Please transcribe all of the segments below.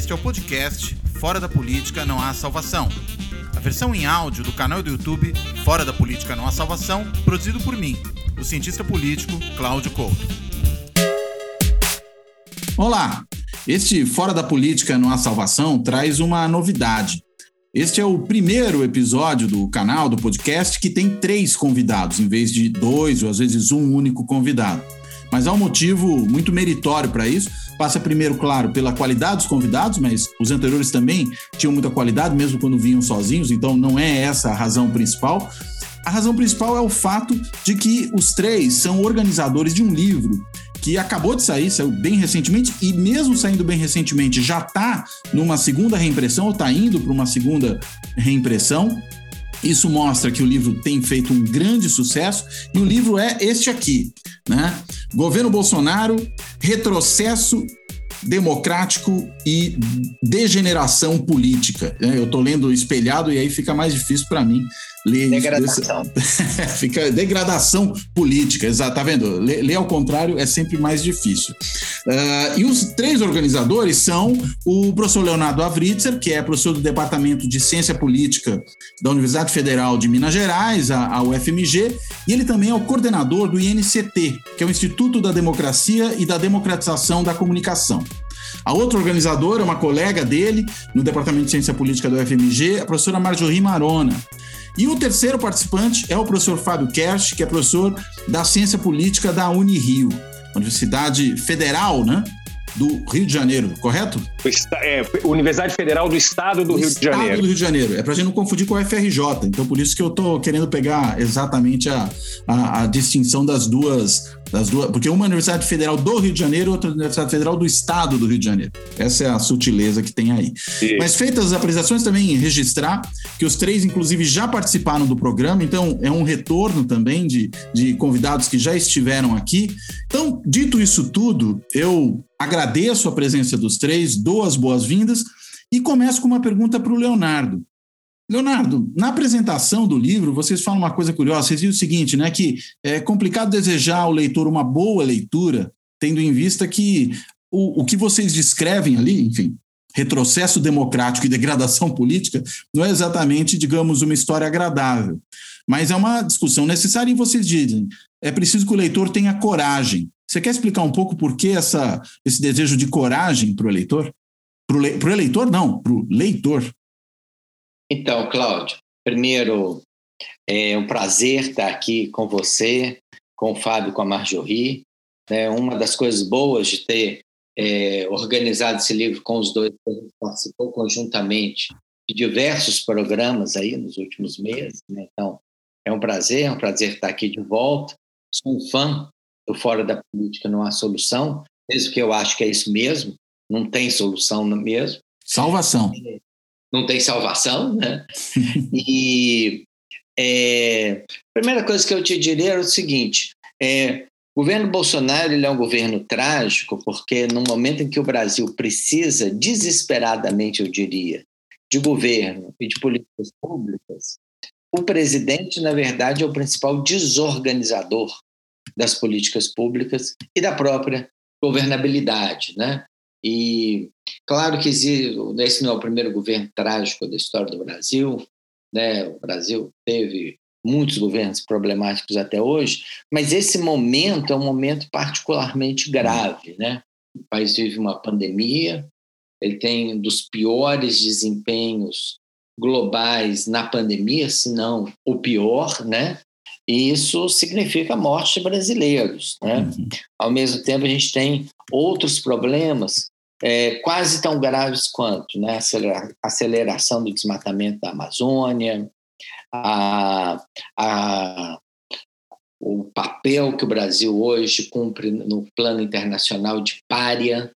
Este é o podcast Fora da Política Não Há Salvação. A versão em áudio do canal do YouTube Fora da Política Não Há Salvação, produzido por mim, o cientista político Cláudio Couto. Olá! Este Fora da Política Não Há Salvação traz uma novidade. Este é o primeiro episódio do canal, do podcast, que tem três convidados, em vez de dois ou às vezes um único convidado. Mas há um motivo muito meritório para isso. Passa primeiro, claro, pela qualidade dos convidados, mas os anteriores também tinham muita qualidade, mesmo quando vinham sozinhos, então não é essa a razão principal. A razão principal é o fato de que os três são organizadores de um livro que acabou de sair, saiu bem recentemente, e mesmo saindo bem recentemente, já está numa segunda reimpressão, ou está indo para uma segunda reimpressão. Isso mostra que o livro tem feito um grande sucesso e o livro é este aqui, né? Governo Bolsonaro, retrocesso democrático e degeneração política. Eu estou lendo espelhado e aí fica mais difícil para mim ler degradação. fica degradação política, exato. Tá vendo? Ler, ler, ao contrário é sempre mais difícil. Uh, e os três organizadores são o professor Leonardo Avritzer, que é professor do Departamento de Ciência Política da Universidade Federal de Minas Gerais, a, a UFMG, e ele também é o coordenador do INCT, que é o Instituto da Democracia e da Democratização da Comunicação. A outra organizadora é uma colega dele no Departamento de Ciência Política do UFMG, a professora Marjorie Marona. E o terceiro participante é o professor Fábio Kersh, que é professor da Ciência Política da Unirio, Universidade Federal, né? do Rio de Janeiro, correto? É, Universidade Federal do Estado do, do Rio Estado de Janeiro. Estado do Rio de Janeiro. É para a gente não confundir com a FRJ. Então, por isso que eu estou querendo pegar exatamente a, a, a, distinção das duas, das duas. Porque uma é a Universidade Federal do Rio de Janeiro, outra é a Universidade Federal do Estado do Rio de Janeiro. Essa é a sutileza que tem aí. Sim. Mas feitas as apresentações, também registrar que os três, inclusive, já participaram do programa. Então, é um retorno também de, de convidados que já estiveram aqui. Então, dito isso tudo, eu agradeço a presença dos três, dou as boas-vindas e começo com uma pergunta para o Leonardo. Leonardo, na apresentação do livro, vocês falam uma coisa curiosa. Vocês dizem o seguinte, né? Que é complicado desejar ao leitor uma boa leitura, tendo em vista que o, o que vocês descrevem ali, enfim, retrocesso democrático e degradação política, não é exatamente, digamos, uma história agradável. Mas é uma discussão necessária e vocês dizem, é preciso que o leitor tenha coragem você quer explicar um pouco por que essa, esse desejo de coragem para o eleitor? Para o le, eleitor, não, para o leitor. Então, Cláudio, primeiro, é um prazer estar aqui com você, com o Fábio, com a Marjorie. É uma das coisas boas de ter é, organizado esse livro com os dois, participou conjuntamente de diversos programas aí nos últimos meses. Né? Então, é um prazer, é um prazer estar aqui de volta. Sou um fã do fora da política não há solução, mesmo que eu acho que é isso mesmo, não tem solução mesmo. Salvação. Não tem salvação, né? e é, a primeira coisa que eu te diria é o seguinte: é, o governo Bolsonaro ele é um governo trágico, porque no momento em que o Brasil precisa, desesperadamente, eu diria, de governo e de políticas públicas, o presidente, na verdade, é o principal desorganizador das políticas públicas e da própria governabilidade, né? E claro que esse não é o primeiro governo trágico da história do Brasil, né? O Brasil teve muitos governos problemáticos até hoje, mas esse momento é um momento particularmente grave, né? O país vive uma pandemia, ele tem um dos piores desempenhos globais na pandemia, se não o pior, né? e isso significa morte de brasileiros. Né? Uhum. Ao mesmo tempo, a gente tem outros problemas é, quase tão graves quanto né? a aceleração do desmatamento da Amazônia, a, a, o papel que o Brasil hoje cumpre no plano internacional de párea,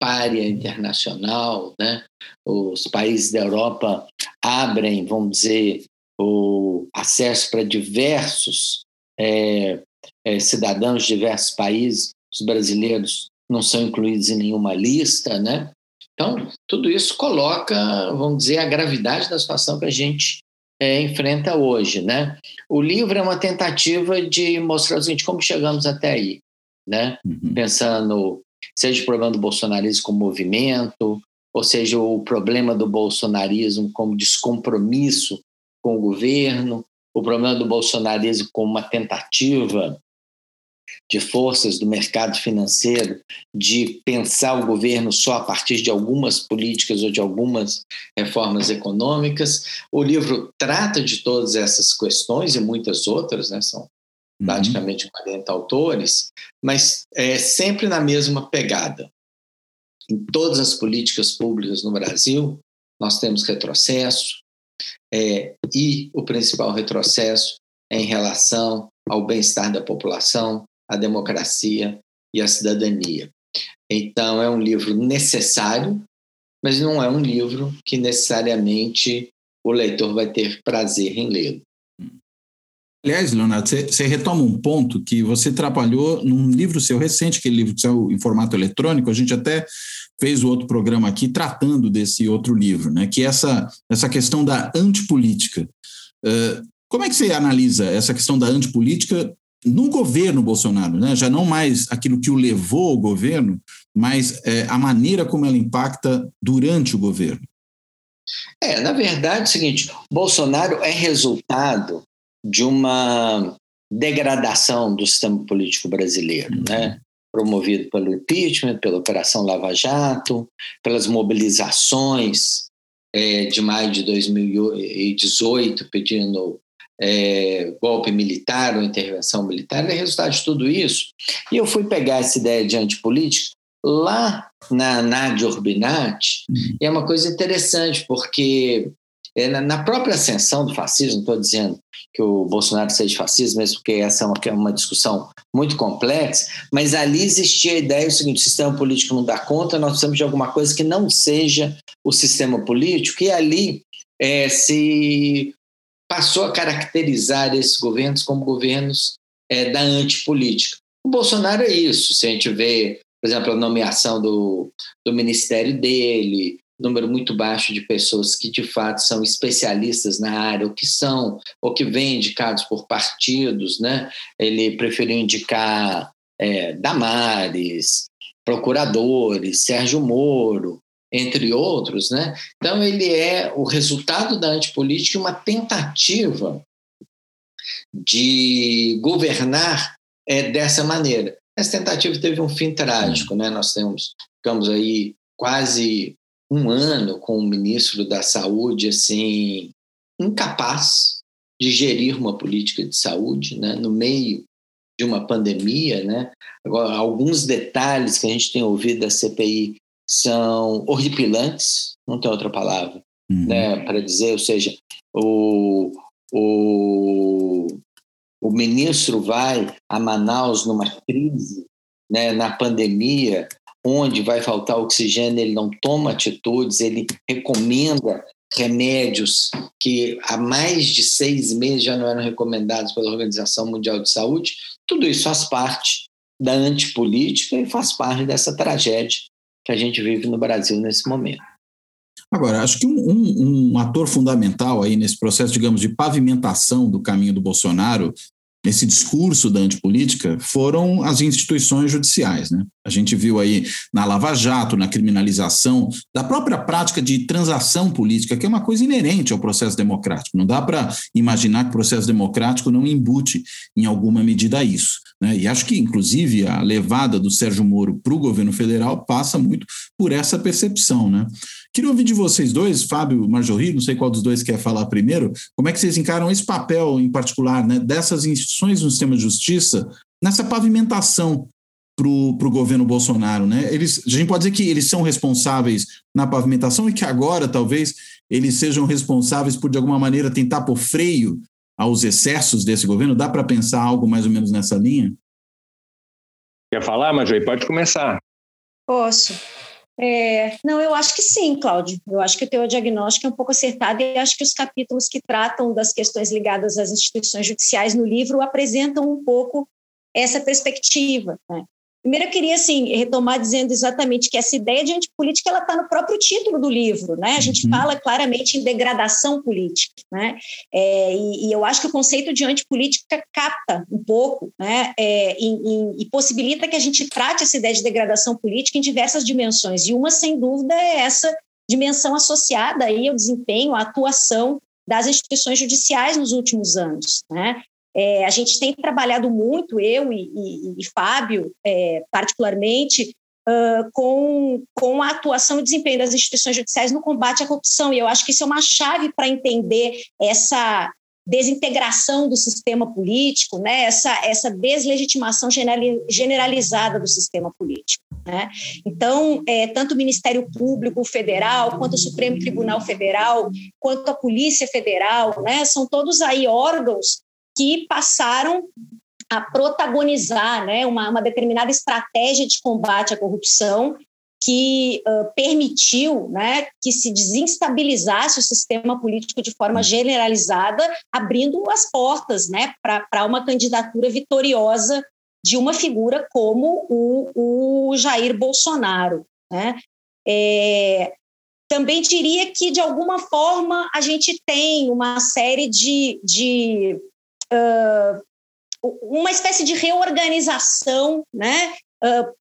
párea internacional, né? Os países da Europa abrem, vamos dizer, o acesso para diversos é, é, cidadãos de diversos países, os brasileiros não são incluídos em nenhuma lista, né? Então, tudo isso coloca, vamos dizer, a gravidade da situação que a gente é, enfrenta hoje, né? O livro é uma tentativa de mostrar o seguinte, como chegamos até aí, né? Uhum. Pensando, seja o problema do bolsonarismo como movimento, ou seja, o problema do bolsonarismo como descompromisso com o governo, o problema do bolsonarismo como uma tentativa de forças do mercado financeiro de pensar o governo só a partir de algumas políticas ou de algumas reformas econômicas. O livro trata de todas essas questões e muitas outras, né? são uhum. praticamente 40 autores, mas é sempre na mesma pegada. Em todas as políticas públicas no Brasil, nós temos retrocesso, é, e o principal retrocesso é em relação ao bem-estar da população, a democracia e a cidadania. Então, é um livro necessário, mas não é um livro que necessariamente o leitor vai ter prazer em lê-lo. Aliás, Leonardo, você, retoma um ponto que você trabalhou num livro seu recente, aquele livro seu em formato eletrônico, a gente até fez o outro programa aqui tratando desse outro livro, né? que é essa, essa questão da antipolítica. Uh, como é que você analisa essa questão da antipolítica no governo Bolsonaro, né? já não mais aquilo que o levou ao governo, mas é, a maneira como ela impacta durante o governo. É, na verdade, é o seguinte: Bolsonaro é resultado de uma degradação do sistema político brasileiro, uhum. né? promovido pelo impeachment, pela Operação Lava Jato, pelas mobilizações é, de maio de 2018 pedindo é, golpe militar ou intervenção militar, é resultado de tudo isso. E eu fui pegar essa ideia de antipolítica lá na Nádia Urbinati, uhum. e é uma coisa interessante, porque é, na própria ascensão do fascismo, não estou dizendo que o Bolsonaro seja fascista, mesmo porque essa é uma, é uma discussão muito complexa, mas ali existia a ideia do seguinte: o sistema político não dá conta, nós precisamos de alguma coisa que não seja o sistema político, e ali é, se passou a caracterizar esses governos como governos é, da antipolítica. O Bolsonaro é isso. Se a gente vê, por exemplo, a nomeação do, do ministério dele, número muito baixo de pessoas que de fato são especialistas na área, ou que são, ou que vêm indicados por partidos, né? Ele preferiu indicar é, Damares, procuradores, Sérgio Moro, entre outros, né? Então ele é o resultado da antipolítica uma tentativa de governar é, dessa maneira. Essa tentativa teve um fim trágico, né? Nós temos, ficamos aí quase um ano com o ministro da Saúde assim incapaz de gerir uma política de saúde, né? No meio de uma pandemia, né? Agora, alguns detalhes que a gente tem ouvido da CPI são horripilantes, não tem outra palavra, uhum. né, para dizer, ou seja, o, o, o ministro vai a Manaus numa crise, né, na pandemia, onde vai faltar oxigênio, ele não toma atitudes, ele recomenda remédios que há mais de seis meses já não eram recomendados pela Organização Mundial de Saúde. Tudo isso faz parte da antipolítica e faz parte dessa tragédia que a gente vive no Brasil nesse momento. Agora, acho que um, um, um, ator fundamental aí nesse processo, digamos, de pavimentação do caminho do Bolsonaro nesse discurso da antipolítica foram as instituições judiciais. Né? A gente viu aí na Lava Jato, na criminalização da própria prática de transação política, que é uma coisa inerente ao processo democrático. Não dá para imaginar que o processo democrático não embute em alguma medida isso. Né? E acho que, inclusive, a levada do Sérgio Moro para o governo federal passa muito por essa percepção. Né? Queria ouvir de vocês dois, Fábio Marjorri, não sei qual dos dois quer falar primeiro, como é que vocês encaram esse papel em particular né, dessas instituições no sistema de justiça nessa pavimentação para o governo Bolsonaro, né? Eles, a gente pode dizer que eles são responsáveis na pavimentação e que agora talvez eles sejam responsáveis por de alguma maneira tentar pôr freio aos excessos desse governo. Dá para pensar algo mais ou menos nessa linha? Quer falar, Major? Pode começar. Posso. É, não, eu acho que sim, Cláudio. Eu acho que o teu diagnóstico é um pouco acertado e acho que os capítulos que tratam das questões ligadas às instituições judiciais no livro apresentam um pouco essa perspectiva. Né? Primeiro, eu queria assim, retomar dizendo exatamente que essa ideia de antipolítica está no próprio título do livro. Né? A gente uhum. fala claramente em degradação política. Né? É, e, e, eu acho que o conceito de antipolítica capta um pouco né? É, e, e, e possibilita que a gente trate essa ideia de degradação política em diversas dimensões. E uma, sem dúvida, é essa dimensão associada aí ao desempenho, à atuação das instituições judiciais nos últimos anos. Né? É, a gente tem trabalhado muito, eu e, e, e Fábio, é, particularmente, uh, com, com a atuação e desempenho das instituições judiciais no combate à corrupção. E eu acho que isso é uma chave para entender essa desintegração do sistema político, né? essa, essa deslegitimação generalizada do sistema político. Né? Então, é, tanto o Ministério Público Federal, quanto o Supremo Tribunal Federal, quanto a Polícia Federal, né? são todos aí órgãos que passaram a protagonizar né, uma, uma determinada estratégia de combate à corrupção que uh, permitiu né, que se desinstabilizasse o sistema político de forma generalizada, abrindo as portas né, para uma candidatura vitoriosa de uma figura como o, o Jair Bolsonaro. Né? É, também diria que, de alguma forma, a gente tem uma série de, de uh, uma espécie de reorganização, né, uh,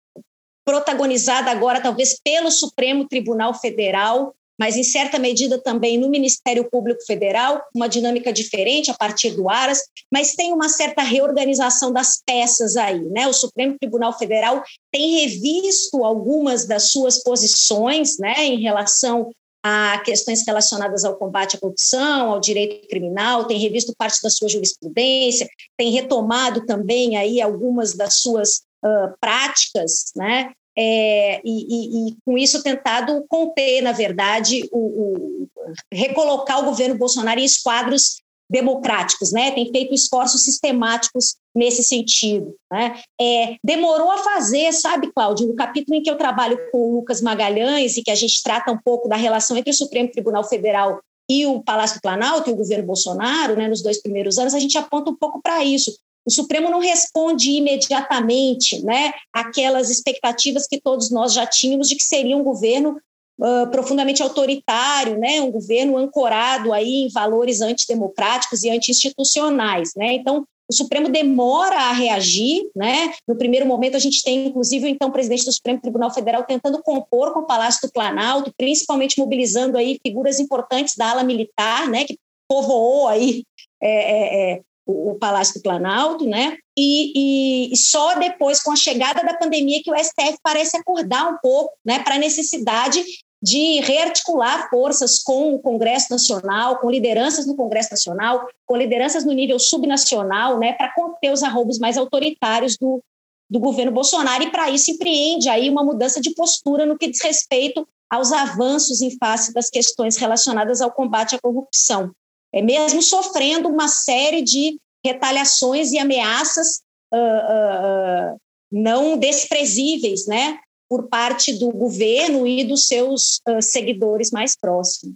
protagonizada agora talvez pelo Supremo Tribunal Federal, mas em certa medida também no Ministério Público Federal, uma dinâmica diferente a partir do Aras, mas tem uma certa reorganização das peças aí, né? O Supremo Tribunal Federal tem revisto algumas das suas posições, né, em relação a questões relacionadas ao combate à corrupção, ao direito criminal, tem revisto parte da sua jurisprudência, tem retomado também aí algumas das suas uh, práticas, né? É, e, e, e, com isso tentado conter, na verdade, o, o, recolocar o governo Bolsonaro em esquadros democráticos, né? Tem feito esforços sistemáticos nesse sentido, né? É, demorou a fazer, sabe, Cláudio, no capítulo em que eu trabalho com o Lucas Magalhães e que a gente trata um pouco da relação entre o Supremo Tribunal Federal e o Palácio do Planalto e o governo Bolsonaro, né, nos dois primeiros anos, a gente aponta um pouco para isso. O Supremo não responde imediatamente, né, aquelas expectativas que todos nós já tínhamos de que seria um governo uh, profundamente autoritário, né, um governo ancorado aí em valores antidemocráticos e anti-institucionais, né? Então, o Supremo demora a reagir, né? No primeiro momento, a gente tem, inclusive, o então presidente do Supremo Tribunal Federal tentando compor com o Palácio do Planalto, principalmente mobilizando aí figuras importantes da ala militar, né? Que povoou aí é, é, é o, o, Palácio do Planalto, né? E, e, e, só depois, com a chegada da pandemia, que o STF parece acordar um pouco, né? Para a necessidade de rearticular forças com o Congresso Nacional, com lideranças no Congresso Nacional, com lideranças no nível subnacional, né, para conter os arroubos mais autoritários do, do governo Bolsonaro, e para isso empreende aí uma mudança de postura no que diz respeito aos avanços em face das questões relacionadas ao combate à corrupção. É mesmo sofrendo uma série de retaliações e ameaças uh, uh, não desprezíveis, né, por parte do governo e dos seus uh, seguidores mais próximos.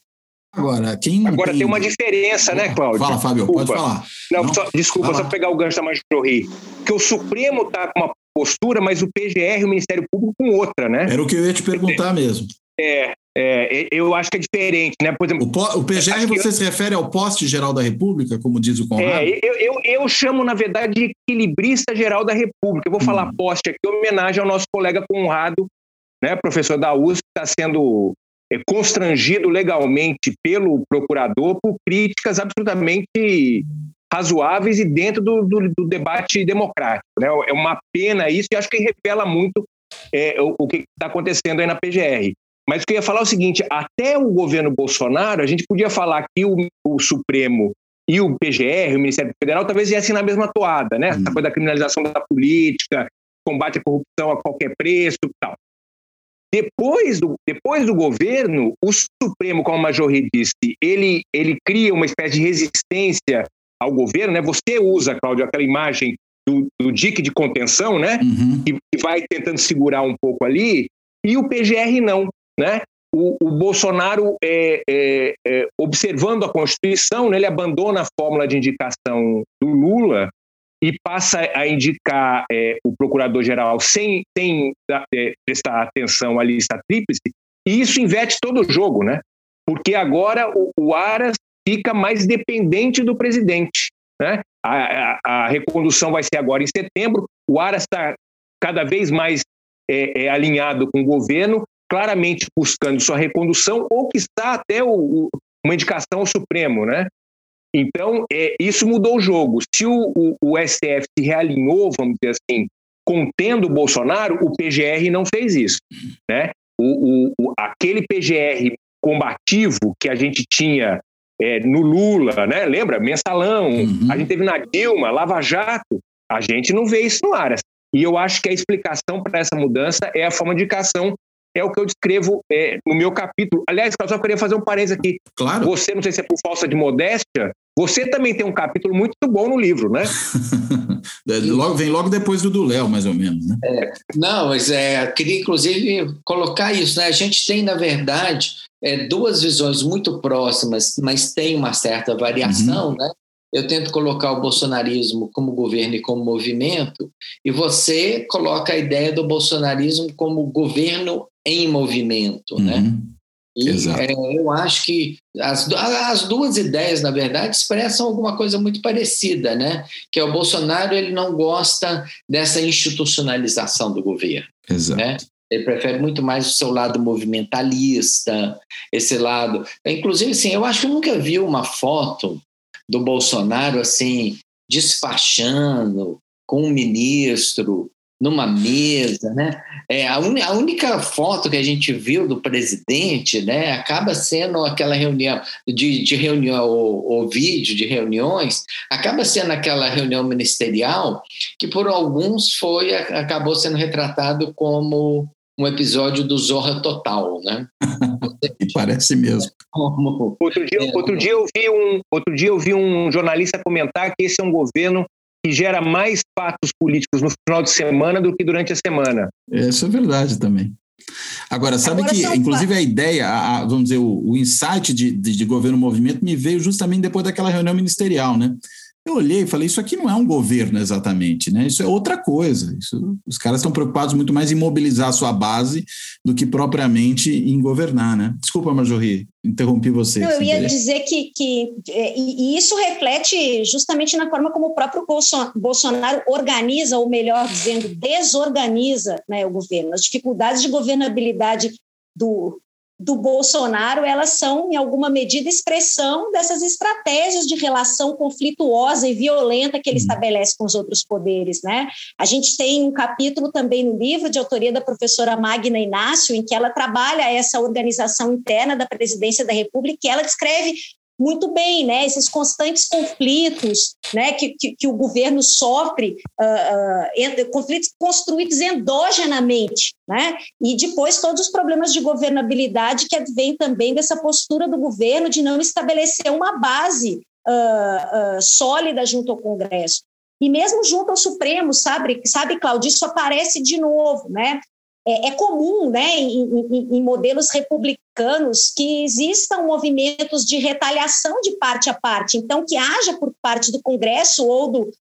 Agora, quem Agora tem... tem uma diferença, né, Cláudio? Fala, Fábio, desculpa. pode falar. Não, Não só, desculpa, só pegar o gancho da Majorri. Que o Supremo está com uma postura, mas o PGR, o Ministério Público, com outra, né? Era o que eu ia te perguntar mesmo. É, é, eu acho que é diferente, né? Por exemplo, o, o PGR você se refere ao poste geral da República, como diz o Conrado? É, eu, eu, eu, chamo, na verdade, de equilibrista geral da República. Eu vou hum. falar poste aqui, em homenagem ao nosso colega Conrado, né, professor da USP, está sendo é, constrangido legalmente pelo procurador por críticas absolutamente razoáveis e dentro do, do, do debate democrático. Né? É uma pena isso e acho que revela muito é, o, o, que está acontecendo aí na PGR. Mas o que eu ia falar é o seguinte: até o governo Bolsonaro, a gente podia falar que o, o Supremo e o PGR, o Ministério Federal, talvez viessem na mesma toada, né? Essa coisa da criminalização da política, combate à corrupção a qualquer preço e tal. Depois do, depois do governo, o Supremo, como a Majorri disse, ele, ele cria uma espécie de resistência ao governo. Né? Você usa, Cláudio, aquela imagem do, do dique de contenção, né? Uhum. Que, que, vai tentando segurar um pouco ali, e o PGR não. Né? O, o Bolsonaro, é, é, é, observando a Constituição, né, ele abandona a fórmula de indicação do Lula e passa a indicar é, o procurador-geral sem, sem é, prestar atenção à lista tríplice, e isso inverte todo o jogo, né? Porque agora o, o Aras fica mais dependente do presidente. Né? A, a, a recondução vai ser agora em setembro, o Aras está cada vez mais é, é, alinhado com o governo, claramente buscando sua recondução ou que está até o, o, uma indicação ao Supremo, né? Então, é, isso mudou o jogo. Se o, o, o, STF se realinhou, vamos dizer assim, contendo o Bolsonaro, o PGR não fez isso. Né? O, o aquele PGR combativo que a gente tinha é, no Lula, né? lembra? Mensalão, uhum. a gente teve na Dilma, Lava Jato, a gente não vê isso no Aras. E eu acho que a explicação para essa mudança é a forma de indicação é o que eu descrevo é, no meu capítulo. Aliás, eu só queria fazer um parênteses aqui. Claro. Você, não sei se é por falta de modéstia, você também tem um capítulo muito bom no livro, né? logo, vem logo depois do do Léo, mais ou menos, né? É, não, mas é, queria inclusive colocar isso, né? A gente tem, na verdade, é, duas visões muito próximas, mas tem uma certa variação, uhum. né? eu tento colocar o bolsonarismo como governo e como movimento, e você coloca a ideia do bolsonarismo como governo em movimento, né? uhum. né? E é, eu acho que as, as duas ideias, na verdade, expressam alguma coisa muito parecida, né? Que é o Bolsonaro ele não gosta dessa institucionalização do governo, Exato. né? Ele prefere muito mais o seu lado movimentalista, esse lado. Inclusive, assim, eu acho que eu nunca vi uma foto do Bolsonaro assim despachando com um ministro numa mesa, né? É, a, un, a, única foto que a gente viu do presidente, né, acaba sendo aquela reunião de, de reunião ou, ou vídeo de reuniões, acaba sendo aquela reunião ministerial que por alguns foi acabou sendo retratado como um episódio do Zorra Total, né? Parece mesmo. Outro dia, outro, dia eu vi um, outro dia eu vi um jornalista comentar que esse é um governo que gera mais fatos políticos no final de semana do que durante a semana. Isso é verdade também. Agora, sabe Agora, que, inclusive, a ideia, a, vamos dizer, o, o insight de, de, de governo movimento me veio justamente depois daquela reunião ministerial, né? Eu olhei e falei, isso aqui não é um governo exatamente, né? Isso é outra coisa. Isso, os caras estão preocupados muito mais em mobilizar a sua base do que propriamente em governar, né? Desculpa, Marjorie, interrompi você. Não, eu ia dizer que, que é, e, isso reflete justamente na forma como o próprio Bolsonaro organiza, ou melhor dizendo, desorganiza né, o governo. As dificuldades de governabilidade do, do Bolsonaro, elas são, em alguma medida, expressão dessas estratégias de relação conflituosa e violenta que ele uhum. estabelece com os outros poderes. Né? A gente tem um capítulo também no livro, de autoria da professora Magna Inácio, em que ela trabalha essa organização interna da presidência da República, e ela descreve muito bem, né? Esses constantes conflitos, né? Que, que, que o governo sofre, uh, uh, conflitos construídos endogenamente, né? E depois todos os problemas de governabilidade que advêm também dessa postura do governo de não estabelecer uma base uh, sólida junto ao Congresso. E mesmo junto ao Supremo, sabe, sabe, Cláudio, isso aparece de novo, né? É, é comum né, em, em, em, modelos republicanos que existam movimentos de retaliação de parte a parte, então que haja por parte do Congresso ou do,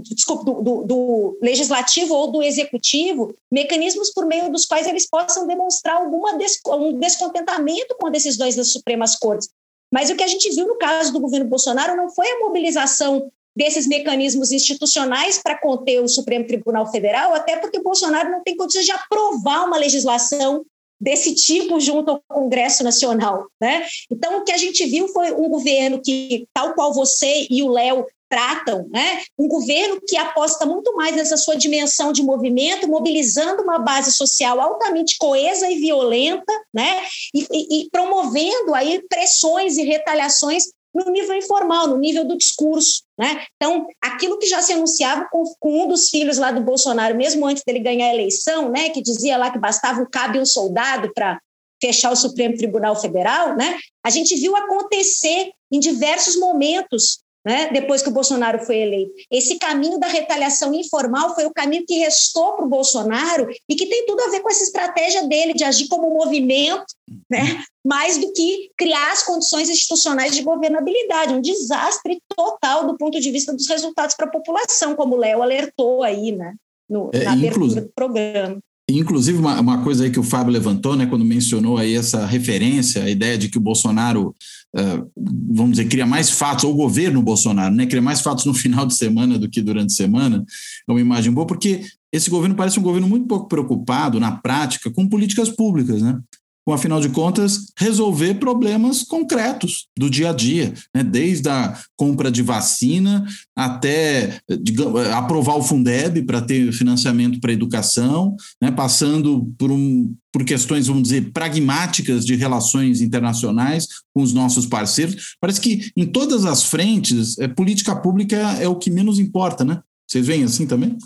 desculpa, do, do, do, legislativo ou do executivo mecanismos por meio dos quais eles possam demonstrar alguma des, um descontentamento com decisões das Supremas Cortes. Mas o que a gente viu no caso do governo Bolsonaro não foi a mobilização desses mecanismos institucionais para conter o Supremo Tribunal Federal, até porque o Bolsonaro não tem condições de aprovar uma legislação desse tipo junto ao Congresso Nacional. Né? Então, o que a gente viu foi um governo que, tal qual você e o Léo tratam, né? um governo que aposta muito mais nessa sua dimensão de movimento, mobilizando uma base social altamente coesa e violenta, né? e, e, e promovendo aí pressões e retaliações no nível informal, no nível do discurso. Né? Então, aquilo que já se anunciava com, com, um dos filhos lá do Bolsonaro, mesmo antes dele ganhar a eleição, né, que dizia lá que bastava um cabo e um soldado para fechar o Supremo Tribunal Federal, né, a gente viu acontecer em diversos momentos né, depois que o Bolsonaro foi eleito. Esse caminho da retaliação informal foi o caminho que restou para o Bolsonaro e que tem tudo a ver com essa estratégia dele de agir como movimento, né, mais do que criar as condições institucionais de governabilidade. Um desastre total do ponto de vista dos resultados para a população, como o Léo alertou aí né, no, é, na abertura do programa. Inclusive, uma, uma, coisa aí que o Fábio levantou, né, quando mencionou aí essa referência, a ideia de que o Bolsonaro, uh, vamos dizer, cria mais fatos, ou o governo Bolsonaro, né, cria mais fatos no final de semana do que durante a semana, é uma imagem boa, porque esse governo parece um governo muito pouco preocupado, na prática, com políticas públicas, né? Com, afinal de contas, resolver problemas concretos do dia a dia, né? desde a compra de vacina até digamos, aprovar o Fundeb para ter financiamento para educação, né? passando por, um, por questões, vamos dizer, pragmáticas de relações internacionais com os nossos parceiros. Parece que em todas as frentes, é, política pública é o que menos importa, né? Vocês veem assim também?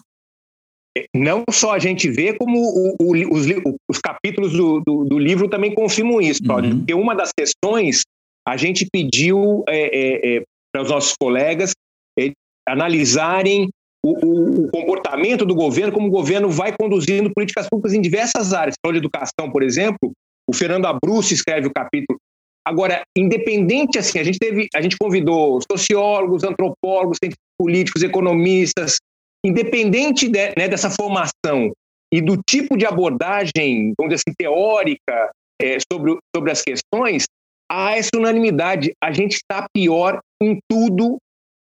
Não só a gente vê, como o, o, os, os, capítulos do, do, do, livro também confirmam isso, Cláudio. Uhum. Porque uma das questões a gente pediu é, é, é, para os nossos colegas é, analisarem o, o, comportamento do governo, como o governo vai conduzindo políticas públicas em diversas áreas. Falou de educação, por exemplo, o Fernando Abruzzi escreve o capítulo. Agora, independente assim, a gente teve, a gente convidou sociólogos, antropólogos, cientistas políticos, economistas, independente de, né, dessa formação e do tipo de abordagem, vamos dizer assim, teórica é, sobre, sobre as questões, há essa unanimidade. A gente está pior em tudo,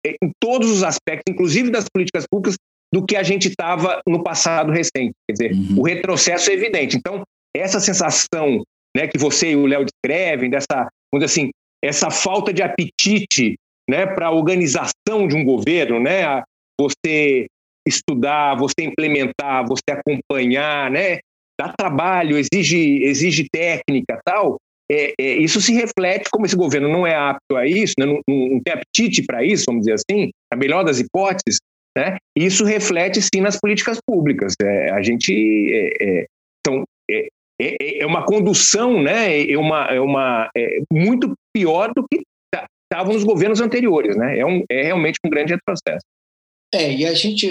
é, em todos os aspectos, inclusive das políticas públicas, do que a gente estava no passado recente. Quer dizer, uhum. o retrocesso é evidente. Então, essa sensação né, que você e o Léo descrevem, dessa, vamos dizer assim, essa falta de apetite né, para a organização de um governo, né, você estudar, você implementar, você acompanhar, né? Dá trabalho, exige, exige técnica tal. É, é, isso se reflete como esse governo não é apto a isso, né? não, não, tem apetite para isso, vamos dizer assim, a melhor das hipóteses, né? Isso reflete sim nas políticas públicas. É, a gente é, é então é, é, é, uma condução, né? É uma, é uma é muito pior do que estavam nos governos anteriores, né? É, um, é realmente um grande retrocesso. É, e a gente,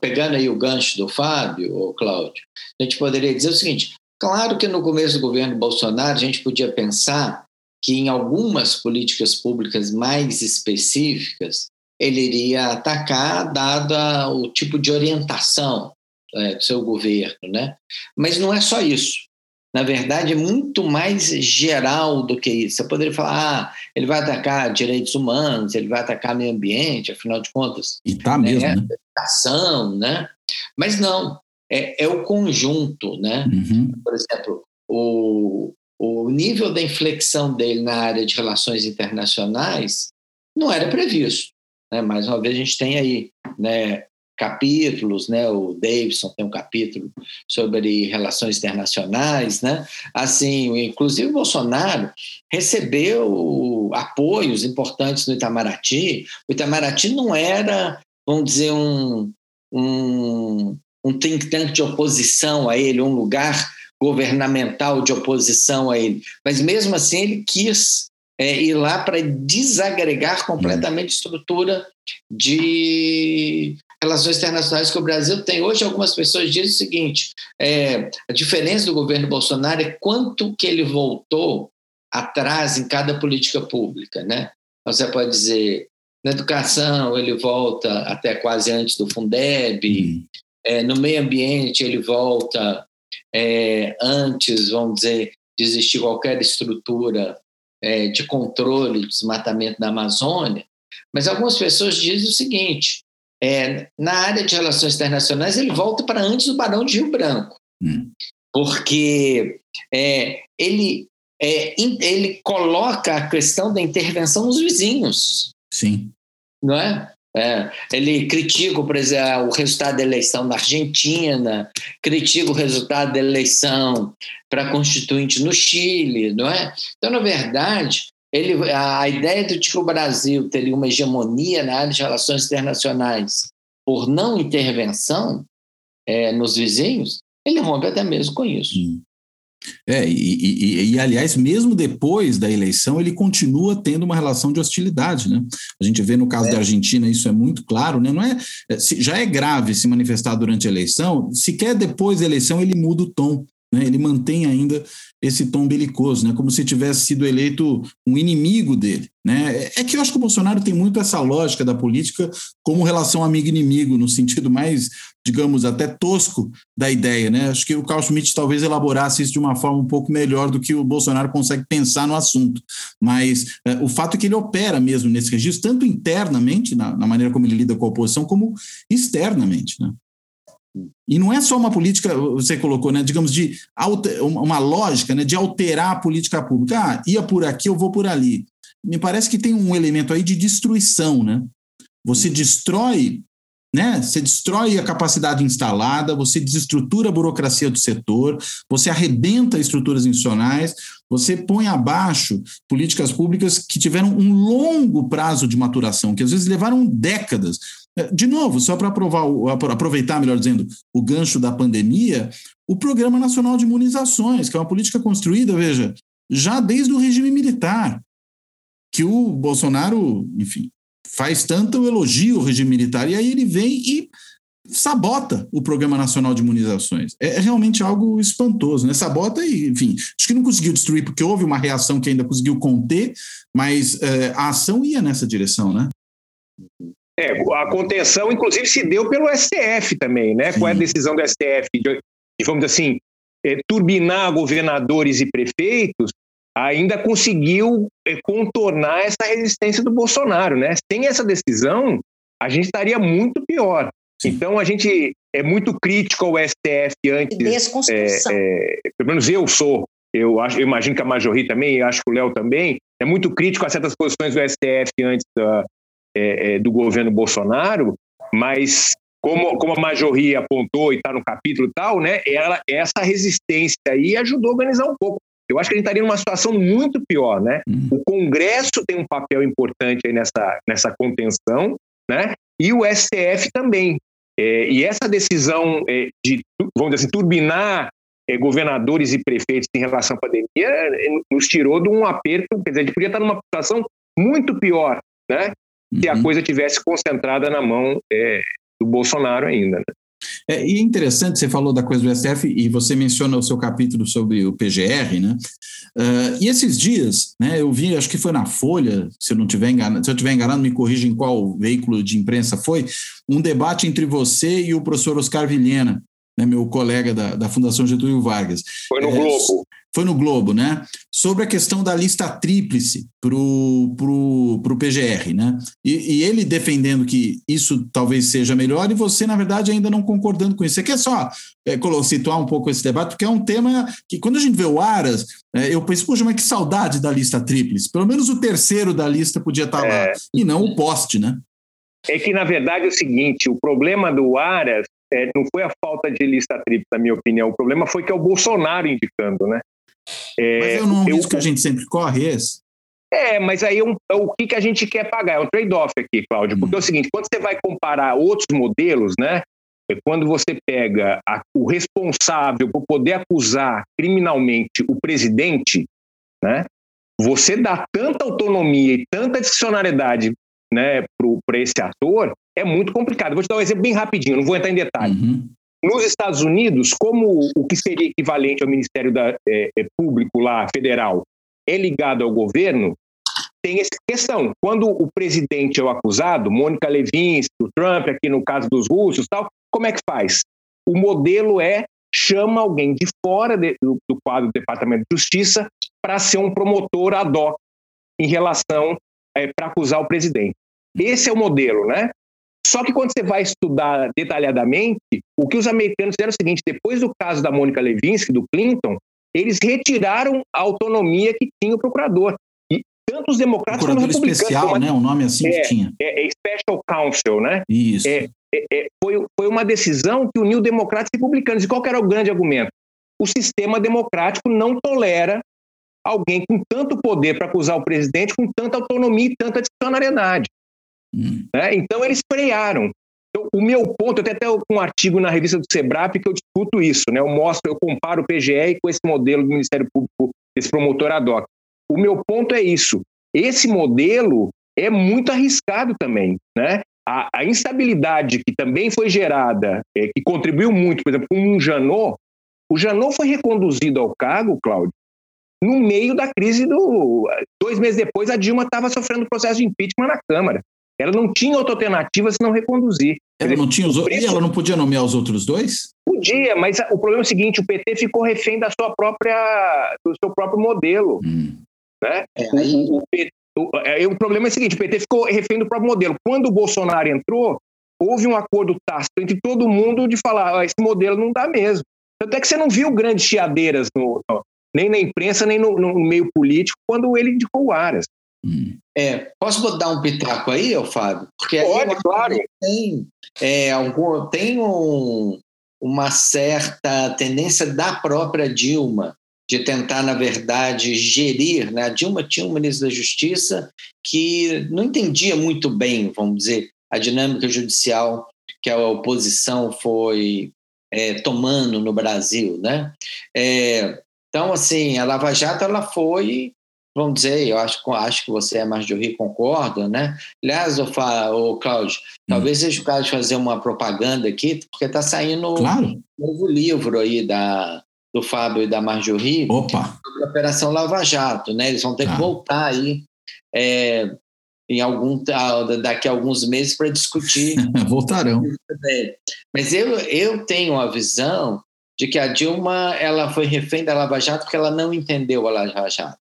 pegando aí o gancho do Fábio, ou Cláudio, a gente poderia dizer o seguinte: claro que no começo do governo Bolsonaro a gente podia pensar que em algumas políticas públicas mais específicas ele iria atacar, dada o tipo de orientação é, do seu governo, né? Mas não é só isso na verdade, é muito mais geral do que isso. Você poderia falar, ah, ele vai atacar direitos humanos, ele vai atacar meio ambiente, afinal de contas. E está né? mesmo, né? Educação, né? Mas não, é, é o conjunto, né? Uhum. Por exemplo, o, o nível da inflexão dele na área de relações internacionais não era previsto. Né? Mais uma vez, a gente tem aí né, capítulos, né? O Davidson tem um capítulo sobre relações internacionais, né? Assim, inclusive o Bolsonaro recebeu apoios importantes no Itamaraty. O Itamaraty não era, vamos dizer, um, um, um think tank de oposição a ele, um lugar governamental de oposição a ele. Mas mesmo assim ele quis é, ir lá para desagregar completamente a estrutura de relações internacionais que o Brasil tem. Hoje, algumas pessoas dizem o seguinte: é, a diferença do governo Bolsonaro é quanto que ele voltou atrás em cada política pública, né? Você pode dizer, na educação ele volta até quase antes do Fundeb, uhum. é, no meio ambiente ele volta é, antes, vamos dizer, de existir qualquer estrutura é, de controle do desmatamento da Amazônia. Mas algumas pessoas dizem o seguinte: é, na área de relações internacionais, ele volta para antes do Barão de Rio Branco, hum. porque é, ele, é, ele coloca a questão da intervenção nos vizinhos. Sim. Não é? É, ele critica o resultado da eleição na Argentina, critica o resultado da eleição para constituinte no Chile, não é? Então, na verdade, ele, a ideia de que o Brasil teria uma hegemonia na área de relações internacionais por não intervenção é, nos vizinhos, ele rompe até mesmo com isso. É, e, e, e, aliás, mesmo depois da eleição, ele continua tendo uma relação de hostilidade, né? A gente vê no caso é. da Argentina, isso é muito claro, né? Não é, é já é grave se manifestar durante a eleição, sequer depois da eleição ele muda o tom. Né? Ele mantém ainda esse tom belicoso, né? como se tivesse sido eleito um inimigo dele. Né? É que eu acho que o Bolsonaro tem muito essa lógica da política como relação amigo-inimigo, no sentido mais, digamos, até tosco da ideia. Né? Acho que o Carl Schmitt talvez elaborasse isso de uma forma um pouco melhor do que o Bolsonaro consegue pensar no assunto. Mas é, o fato é que ele opera mesmo nesse registro, tanto internamente, na, na, maneira como ele lida com a oposição, como externamente. Né? E não é só uma política, você colocou, né, digamos, de alter, uma lógica né, de alterar a política pública. Ah, ia por aqui, eu vou por ali. Me parece que tem um elemento aí de destruição, né? Você destrói, né? Você destrói a capacidade instalada, você desestrutura a burocracia do setor, você arrebenta estruturas institucionais, você põe abaixo políticas públicas que tiveram um longo prazo de maturação, que às vezes levaram décadas. De novo, só para aproveitar, melhor dizendo, o gancho da pandemia, o Programa Nacional de Imunizações, que é uma política construída, veja, já desde o regime militar, que o Bolsonaro, enfim, faz tanto elogio ao regime militar, e aí ele vem e sabota o Programa Nacional de Imunizações. É, é, realmente algo espantoso, né? Sabota e, enfim, acho que não conseguiu destruir, porque houve uma reação que ainda conseguiu conter, mas é, a ação ia nessa direção, né? É, a contenção, inclusive, se deu pelo STF também, né? Sim. Com a decisão do STF de, de vamos dizer assim, é, turbinar governadores e prefeitos, ainda conseguiu é, contornar essa resistência do Bolsonaro, né? Sem essa decisão, a gente estaria muito pior. Então a gente é muito crítico ao STF antes. É, é, pelo menos eu sou. Eu, acho, eu imagino que a Majorri também, acho que o Léo também, é muito crítico a certas posições do STF antes da, é, é, do governo Bolsonaro, mas como, como a Majorri apontou e está no capítulo e tal, né, ela, essa resistência aí ajudou a organizar um pouco. Eu acho que a gente estaria numa situação muito pior, né? Uhum. O Congresso tem um papel importante aí nessa, nessa contenção, né? E o STF também. É, e essa decisão é, de, vamos dizer assim, turbinar é, governadores e prefeitos em relação à pandemia é, nos tirou de um aperto, quer dizer, a gente podia estar numa situação muito pior, né? Se a uhum. coisa tivesse concentrada na mão é, do Bolsonaro ainda. Né? É, e é interessante, você falou da coisa do STF e você menciona o seu capítulo sobre o PGR, né? Uh, e esses dias, né, eu vi, acho que foi na Folha, se eu não tiver enganado, se eu estiver enganado, me corrija em qual veículo de imprensa foi, um debate entre você e o professor Oscar Vilhena, né, meu colega da, da Fundação Getúlio Vargas. Foi no é, Globo foi no Globo, né? Sobre a questão da lista tríplice para o pro, pro PGR, né? E, e, ele defendendo que isso talvez seja melhor e você, na verdade, ainda não concordando com isso. Você quer só é, situar um pouco esse debate, porque é um tema que, quando a gente vê o Aras, é, eu penso, poxa, mas que saudade da lista tríplice. Pelo menos o terceiro da lista podia estar é. lá, e não o poste, né? É que, na verdade, é o seguinte: o problema do Aras é, não foi a falta de lista tríplice, na minha opinião. O problema foi que é o Bolsonaro indicando, né? É, mas é um risco que a gente sempre corre esse? É, mas aí é um, é o que, que a gente quer pagar? É um trade-off aqui, Cláudio, porque hum. é o seguinte, quando você vai comparar outros modelos, né, é quando você pega a, o responsável por poder acusar criminalmente o presidente, né, você dá tanta autonomia e tanta discricionariedade né, para esse ator, é muito complicado. Vou te dar um exemplo bem rapidinho, não vou entrar em detalhe. Uhum. Nos Estados Unidos, como o que seria equivalente ao Ministério da, é, é, Público lá, federal, é ligado ao governo, tem essa questão. Quando o presidente é o acusado, Mônica Levinsky, o Trump, aqui no caso dos russos, tal, como é que faz? O modelo é chama alguém de fora de, do, do, quadro do Departamento de Justiça para ser um promotor ad hoc em relação é, para acusar o presidente. Esse é o modelo, né? Só que quando você vai estudar detalhadamente, o que os americanos fizeram é o seguinte: depois do caso da Mônica Levinsky, do Clinton, eles retiraram a autonomia que tinha o procurador. E tanto os democratas quanto os republicanos. especial, como, né? Um nome assim é, que tinha. É, é Special Counsel, né? Isso. É, é, é, foi, foi uma decisão que uniu democratas e republicanos. E qual era o grande argumento? O sistema democrático não tolera alguém com tanto poder para acusar o presidente, com tanta autonomia e tanta discricionariedade. Hum. Né? Então eles frearam. Então, o meu ponto, eu até um artigo na revista do Sebrap que eu discuto isso, né? Eu mostro, eu comparo o PGE com esse modelo do Ministério Público, esse promotor ad hoc. O meu ponto é isso. Esse modelo é muito arriscado também, né? A, a instabilidade que também foi gerada, é, que contribuiu muito, por exemplo, com o Janot, o Janot foi reconduzido ao cargo, Cláudio, no meio da crise do. Dois meses depois, a Dilma estava sofrendo processo de impeachment na Câmara. Ela não tinha outra alternativa senão reconduzir. Ela não tinha os preço... E ela não podia nomear os outros dois? Podia, mas o problema é o seguinte: o PT ficou refém da sua própria, do seu próprio modelo. Hum. Né? É, o, o, o, é, o, problema é o seguinte: o PT ficou refém do próprio modelo. Quando o Bolsonaro entrou, houve um acordo tácito entre todo mundo de falar, ah, esse modelo não dá mesmo. Tanto é que você não viu grandes chiadeiras no, no, nem na imprensa, nem no, no, meio político, quando ele indicou o Aras. Hum. É, posso dar um pitaco aí, Fábio? Porque Pode, claro. Tem, é, algum, tem um, uma certa tendência da própria Dilma de tentar, na verdade, gerir. Né? A Dilma tinha um ministro da Justiça que não entendia muito bem, vamos dizer, a dinâmica judicial que a oposição foi é, tomando no Brasil. Né? É, então, assim, a Lava Jato ela foi vamos dizer, eu acho, acho que você é mais de Rio, concorda, né? Aliás, o, o Cláudio, hum. talvez seja o caso de fazer uma propaganda aqui, porque está saindo claro. um novo livro aí da, do Fábio e da Marjorie Opa. sobre a Operação Lava Jato, né? Eles vão ter ah. que voltar aí é, em algum daqui a alguns meses para discutir. Voltarão. Mas eu, eu tenho a visão de que a Dilma ela foi refém da Lava Jato porque ela não entendeu a Lava Jato.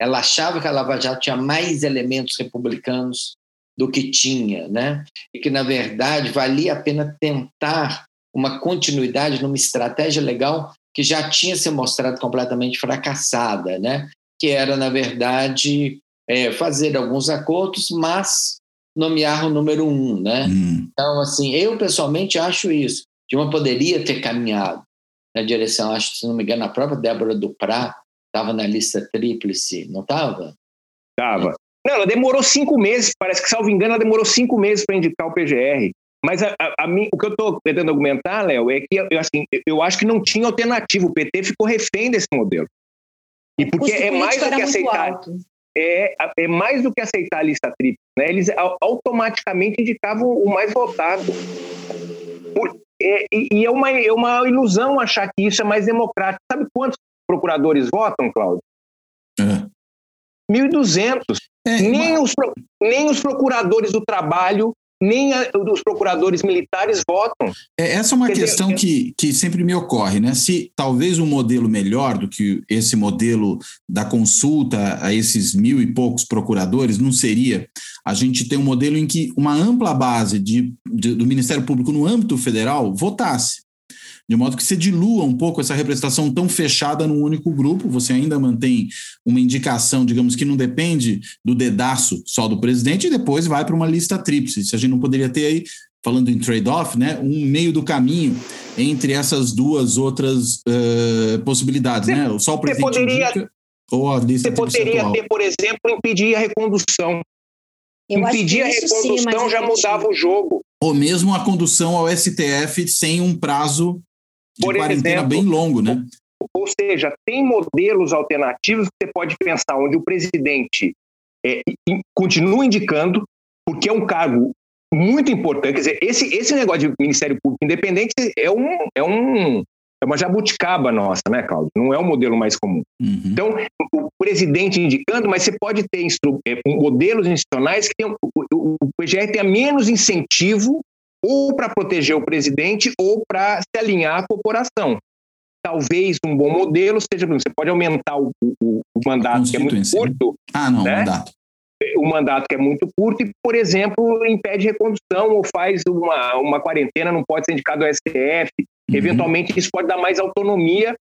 Ela achava que a Lava Jato tinha mais elementos republicanos do que tinha, né? E que na verdade valia a pena tentar uma continuidade numa estratégia legal que já tinha se mostrado completamente fracassada, né? que era, na verdade, é, fazer alguns acordos, mas nomear o número um. Né? Hum. Então, assim, eu pessoalmente acho isso. Dilma poderia ter caminhado na direção, acho que, se não me engano, a própria Débora Duprá estava na lista tríplice, não estava? Estava. Não, ela demorou cinco meses, parece que, salvo engano, ela demorou cinco meses para indicar o PGR. Mas a, a, a mim, o que eu estou tentando argumentar, Léo, é que eu, assim, eu acho que não tinha alternativa. O PT ficou refém desse modelo. E porque é mais do que aceitar. É, é mais do que aceitar a lista tríplice. Né? Eles automaticamente indicavam o mais votado. Por, é, e é uma, é uma ilusão achar que isso é mais democrático. Sabe quantos procuradores votam, Cláudio? É. 1.200. É, nem, os, nem os procuradores do trabalho nem a, os procuradores militares votam. É, essa é uma Quer questão dizer, que, que sempre me ocorre, né? Se talvez um modelo melhor do que esse modelo da consulta a esses mil e poucos procuradores não seria a gente ter um modelo em que uma ampla base de, de do Ministério Público no âmbito federal votasse de modo que você dilua um pouco essa representação tão fechada num único grupo, você ainda mantém uma indicação, digamos, que não depende do dedaço só do presidente, e depois vai para uma lista tríplice. Se a gente não poderia ter aí, falando em trade-off, né, um meio do caminho entre essas duas outras uh, possibilidades, você, né? Só o presidente poderia, indica, ou a lista Você poderia atual. ter, por exemplo, impedir a recondução. Eu impedir a recondução sim, já mudava o jogo. Ou mesmo a condução ao STF sem um prazo de Por quarentena exemplo, bem longo, né? Ou seja, tem modelos alternativos que você pode pensar onde o presidente é, continua indicando, porque é um cargo muito importante. Quer dizer, esse, esse negócio de Ministério Público Independente é, um, é, um, é uma jabuticaba nossa, né, Cláudio? Não é o modelo mais comum. Uhum. Então, o presidente indicando, mas você pode ter é, modelos institucionais que tem, o, o, o PGR tenha menos incentivo ou para proteger o presidente ou para se alinhar à corporação. Talvez um bom modelo seja, você pode aumentar o, o, o mandato, que é muito curto. Ah, não, né? mandato. O mandato que é muito curto e, por exemplo, impede recondução ou faz uma, uma quarentena, não pode ser indicado ao STF. Uhum. Eventualmente, isso pode dar mais autonomia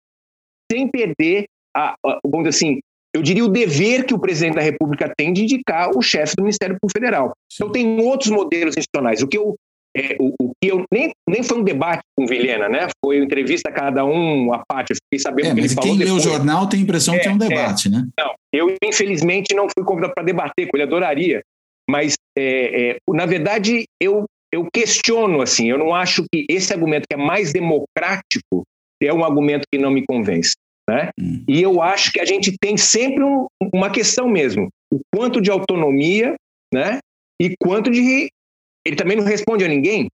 sem perder, a, a, vamos dizer assim, eu diria o dever que o presidente da República tem de indicar o chefe do Ministério Público Federal. Sim. Então, tem outros modelos institucionais. O que eu é, o, o, que eu nem, nem foi um debate com Vilhena, né? Foi uma entrevista a cada um a parte. Eu fiquei sabendo é, que ele falou. Quem lê o jornal tem a impressão é, que é um é. debate, né? Não, eu infelizmente não fui convidado para debater com ele, adoraria. Mas, é, é, na verdade, eu, eu questiono, assim, eu não acho que esse argumento que é mais democrático é um argumento que não me convence. Né? Hum. E eu acho que a gente tem sempre um, uma questão mesmo: o quanto de autonomia né? e quanto de ele também não responde a ninguém.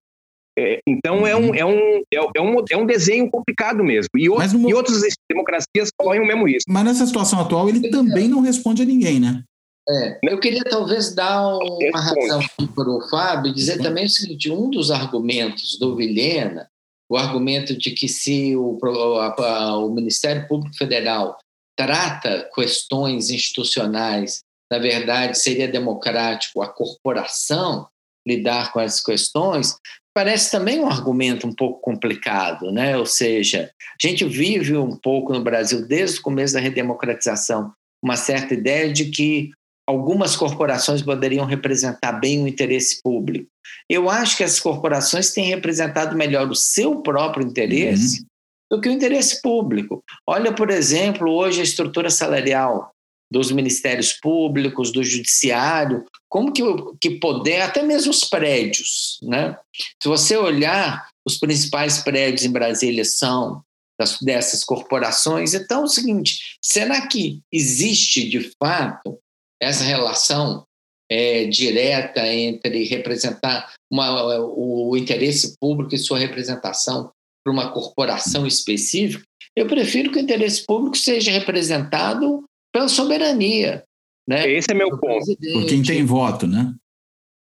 É, então é um, uhum. é, um, é, um, é um desenho complicado mesmo. E, o, no... e outras democracias correm o mesmo risco. Mas nessa situação atual ele também não responde a ninguém, né? É, eu queria talvez dar uma razão para o Fábio e dizer também o seguinte: um dos argumentos do Vilhena, o argumento de que se o, a, o Ministério Público Federal trata questões institucionais, na verdade seria democrático a corporação, lidar com essas questões, parece também um argumento um pouco complicado, né? Ou seja, a gente vive um pouco no Brasil desde o começo da redemocratização uma certa ideia de que algumas corporações poderiam representar bem o interesse público. Eu acho que as corporações têm representado melhor o seu próprio interesse uhum. do que o interesse público. Olha, por exemplo, hoje a estrutura salarial dos ministérios públicos, do judiciário, como que, que poder, até mesmo os prédios, né? Se você olhar, os principais prédios em Brasília são das, dessas corporações. Então, é o seguinte: será que existe de fato essa relação é, direta entre representar uma, o interesse público e sua representação para uma corporação específica? Eu prefiro que o interesse público seja representado pela soberania. Né? Esse é meu ponto. Por quem tem voto, né?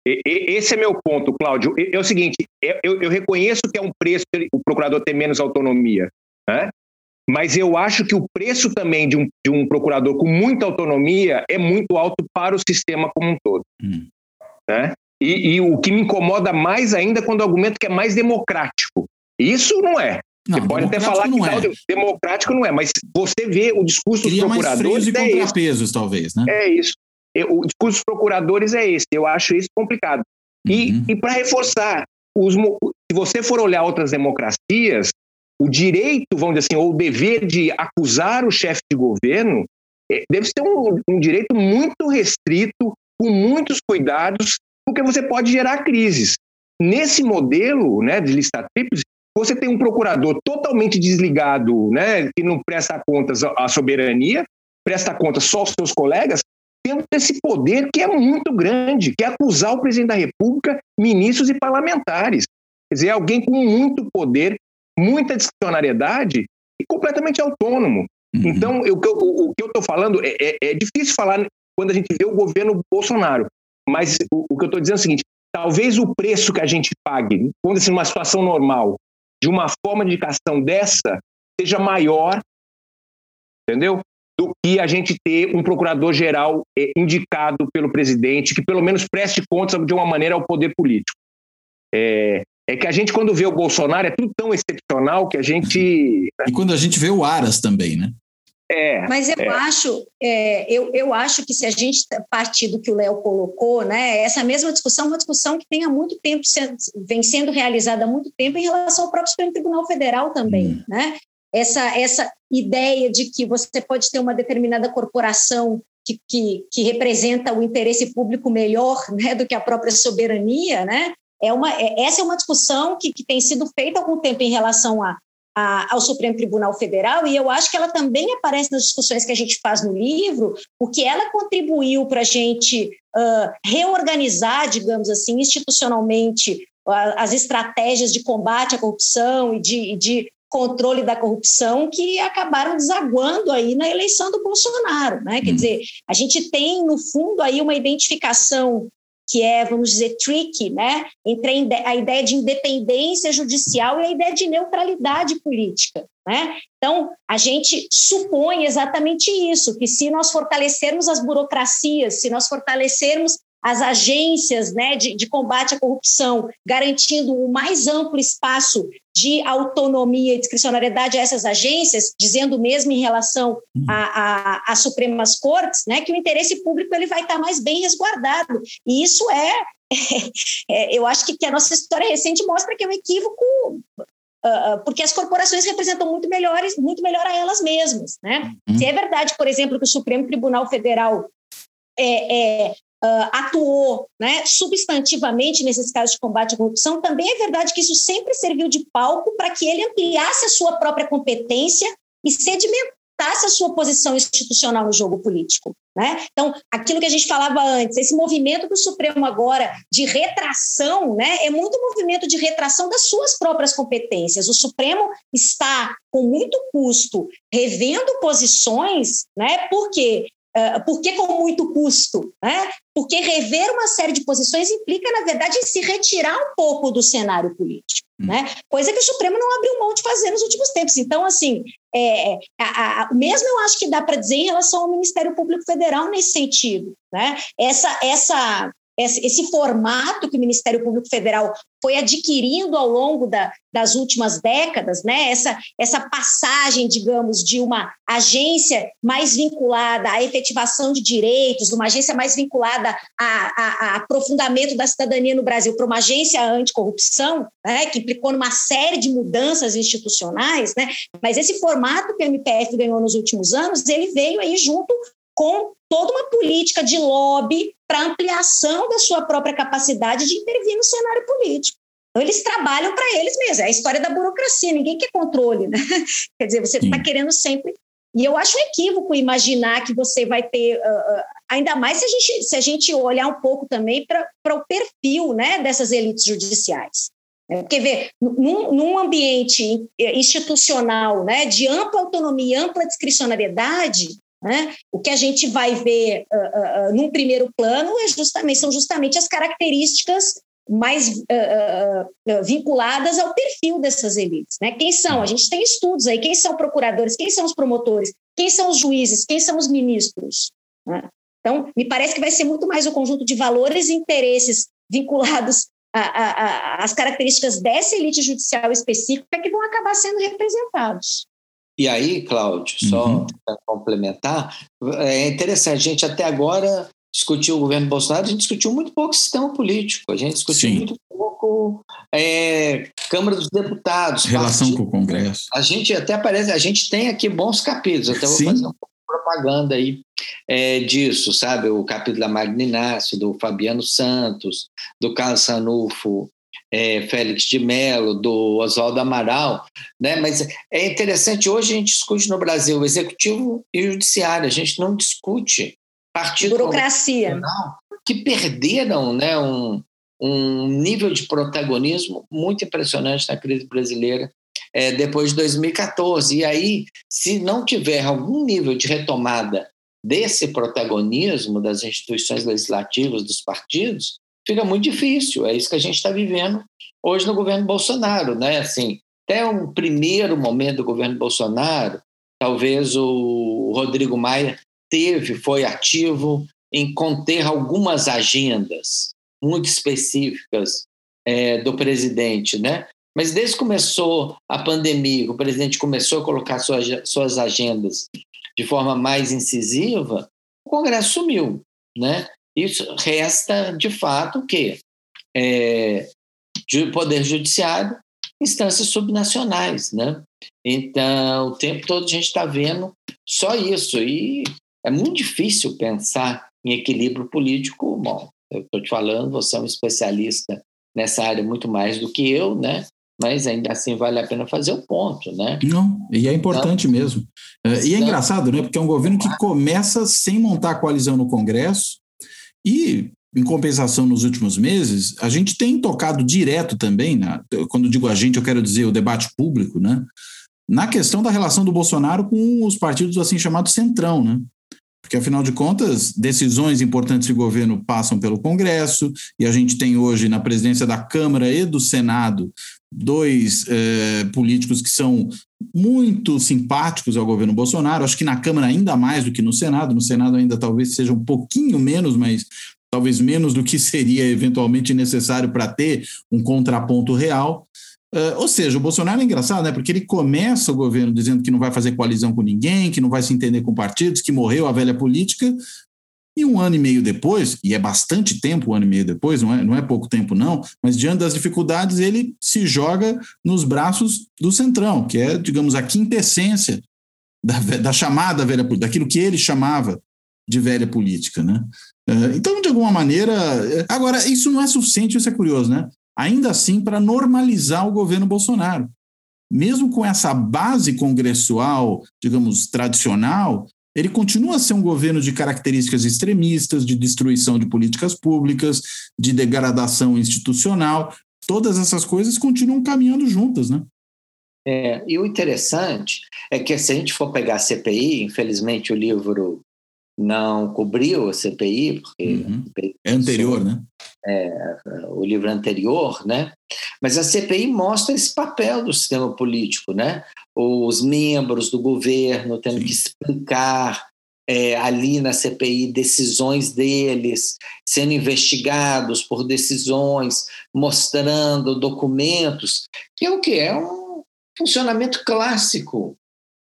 Esse é meu ponto, Cláudio. É o seguinte: eu, eu reconheço que é um preço o procurador ter menos autonomia, né? mas eu acho que o preço também de um, de um procurador com muita autonomia é muito alto para o sistema como um todo. Hum. Né? E, e, o que me incomoda mais ainda é quando o argumento que é mais democrático. Isso não é. Não, você pode até falar que é. democrático não é, mas você vê o discurso Cria dos procuradores. Mais e é contrapesos, esse. talvez, né? É isso. O discurso dos procuradores é esse. Eu acho isso complicado. E, uhum. e para reforçar, os, se você for olhar outras democracias, o direito, vamos dizer assim, ou o dever de acusar o chefe de governo é, deve ser um, um direito muito restrito, com muitos cuidados, porque você pode gerar crises. Nesse modelo né, de lista tríplice, você tem um procurador totalmente desligado, né, que não presta contas à soberania, presta contas só aos seus colegas, tendo esse poder que é muito grande, que é acusar o presidente da República, ministros e parlamentares. Quer dizer, alguém com muito poder, muita discricionariedade e completamente autônomo. Uhum. Então, eu, o, o, que eu estou falando é, é, é, difícil falar quando a gente vê o governo Bolsonaro, mas o, o que eu estou dizendo é o seguinte: talvez o preço que a gente pague, quando assim, numa situação normal, de uma forma de indicação dessa seja maior, entendeu? Do que a gente ter um procurador-geral eh, indicado pelo presidente, que pelo menos preste contas de uma maneira ao poder político. É, é que a gente, quando vê o Bolsonaro, é tudo tão excepcional que a gente. E quando a gente vê o Aras também, né? É, Mas eu é. acho, é, eu, eu acho que se a gente partir do que o Léo colocou, né, essa mesma discussão é uma discussão que tem há muito tempo vem sendo realizada há muito tempo em relação ao próprio Supremo Tribunal Federal também, hum. né? Essa, essa ideia de que você pode ter uma determinada corporação que, que, que representa o interesse público melhor né, do que a própria soberania, né? É uma, é, essa é uma discussão que, que tem sido feita há algum tempo em relação a a, ao Supremo Tribunal Federal, e eu acho que ela também aparece nas discussões que a gente faz no livro, porque ela contribuiu para a gente uh, reorganizar, digamos assim, institucionalmente as estratégias de combate à corrupção e de, de controle da corrupção que acabaram desaguando aí na eleição do Bolsonaro, né? Quer hum. dizer, a gente tem no fundo aí uma identificação que é, vamos dizer, tricky, né? entre a ideia de independência judicial e a ideia de neutralidade política. Né? Então, a gente supõe exatamente isso, que se nós fortalecermos as burocracias, se nós fortalecermos as agências né, de, de, combate à corrupção, garantindo o mais amplo espaço de autonomia e discricionariedade a essas agências, dizendo mesmo em relação às Supremas Cortes, né, que o interesse público ele vai estar mais bem resguardado. E isso é, é eu acho que, que, a nossa história recente mostra que é um equívoco, uh, porque as corporações representam muito melhores, muito melhor a elas mesmas. Né? Uhum. Se é verdade, por exemplo, que o Supremo Tribunal Federal é, é, uh, atuou né, substantivamente nesses casos de combate à corrupção, também é verdade que isso sempre serviu de palco para que ele ampliasse a sua própria competência e sedimentasse a sua posição institucional no jogo político. Né? Então, aquilo que a gente falava antes, esse movimento do Supremo agora de retração, né, é muito movimento de retração das suas próprias competências. O Supremo está, com muito custo, revendo posições, né, porque Uh, por que com muito custo? Né? Porque rever uma série de posições implica, na verdade, se retirar um pouco do cenário político, hum. né? coisa que o Supremo não abriu mão de fazer nos últimos tempos. Então, assim, é, a, a, mesmo eu acho que dá para dizer em relação ao Ministério Público Federal nesse sentido. Né? Essa, essa, esse, esse, formato que o Ministério Público Federal foi adquirindo ao longo da, das últimas décadas, né? essa, essa passagem, digamos, de uma agência mais vinculada à efetivação de direitos, uma agência mais vinculada a, a, a aprofundamento da cidadania no Brasil para uma agência anticorrupção, né? que implicou numa série de mudanças institucionais, né? mas esse formato que o MPF ganhou nos últimos anos, ele veio aí junto com toda uma política de lobby para ampliação da sua própria capacidade de intervir no cenário político. Então, eles trabalham para eles mesmos. É a história da burocracia, ninguém quer controle. Né? Quer dizer, você está querendo sempre. E eu acho um equívoco imaginar que você vai ter. Uh, ainda mais se a gente, se a gente olhar um pouco também para o perfil né, dessas elites judiciais. É, porque, vê, num, num, ambiente institucional né, de ampla autonomia, ampla discricionariedade, né? O que a gente vai ver uh, uh, num primeiro plano é justamente, são justamente as características mais uh, vinculadas ao perfil dessas elites. Né? Quem são? A gente tem estudos aí. Quem são procuradores? Quem são os promotores? Quem são os juízes? Quem são os ministros? Né? Então, me parece que vai ser muito mais o conjunto de valores e interesses vinculados às características dessa elite judicial específica que vão acabar sendo representados. E aí, Cláudio, só uhum. para complementar, é interessante, a gente até agora discutiu o governo Bolsonaro, a gente discutiu muito pouco sistema político, a gente discutiu Sim. muito pouco é, Câmara dos Deputados. Relação partido. com o Congresso. A gente até aparece, a gente tem aqui bons capítulos, até vou Sim. fazer um pouco de propaganda aí é, disso, sabe? O capítulo da Magna Inácio, do Fabiano Santos, do Carlos Sanufo, é, Félix de Mello, do Oswaldo Amaral, né? mas é interessante, hoje a gente discute no Brasil o executivo e o judiciário, a gente não discute partido burocracia que perderam né, um, um nível de protagonismo muito impressionante na crise brasileira é, depois de 2014. E aí, se não tiver algum nível de retomada desse protagonismo das instituições legislativas, dos partidos, fica muito difícil. É isso que a gente está vivendo hoje no governo Bolsonaro, né? Assim, até um primeiro momento do governo Bolsonaro, talvez o Rodrigo Maia teve, foi ativo em conter algumas agendas muito específicas é, do presidente, né? Mas desde que começou a pandemia, o presidente começou a colocar suas, suas agendas de forma mais incisiva, o Congresso sumiu, né? Isso resta, de fato, o quê? É, Poder Judiciário, instâncias subnacionais, né? Então, o tempo todo a gente está vendo só isso. E é muito difícil pensar em equilíbrio político. Bom, eu estou te falando, você é um especialista nessa área muito mais do que eu, né? Mas ainda assim vale a pena fazer o ponto, né? Não, e é importante Não. mesmo. É, e é engraçado, né? Porque é um governo que começa sem montar coalizão no Congresso e em compensação, nos últimos meses, a gente tem tocado direto também, na, quando digo a gente, eu quero dizer o debate público, né? Na questão da relação do Bolsonaro com os partidos assim chamados centrão, né? Porque, afinal de contas, decisões importantes de governo passam pelo Congresso, e a gente tem hoje na presidência da Câmara e do Senado dois eh, políticos que são muito simpáticos ao governo Bolsonaro. Acho que na Câmara ainda mais do que no Senado. No Senado ainda talvez seja um pouquinho menos, mas talvez menos do que seria eventualmente necessário para ter um contraponto real. Uh, ou seja, o Bolsonaro é engraçado, né? Porque ele começa o governo dizendo que não vai fazer coalizão com ninguém, que não vai se entender com partidos, que morreu a velha política. E um ano e meio depois, e é bastante tempo, um ano e meio depois, não é, não é pouco tempo, não, mas diante das dificuldades, ele se joga nos braços do Centrão, que é, digamos, a quintessência da, da chamada velha política, daquilo que ele chamava de velha política, né? É, então, de alguma maneira. É, agora, isso não é suficiente, isso é curioso, né? Ainda assim, para normalizar o governo Bolsonaro. Mesmo com essa base congressual, digamos, tradicional, ele continua a ser um governo de características extremistas, de destruição de políticas públicas, de degradação institucional. Todas essas coisas continuam caminhando juntas, né? É, e o interessante é que se a gente for pegar a CPI, infelizmente o livro não cobriu a CPI, porque uhum. é anterior, né? É, o livro anterior, né? Mas a CPI mostra esse papel do sistema político, né? Os membros do governo tendo Sim. que explicar é, ali na CPI decisões deles, sendo investigados por decisões, mostrando documentos, que é o que? É um funcionamento clássico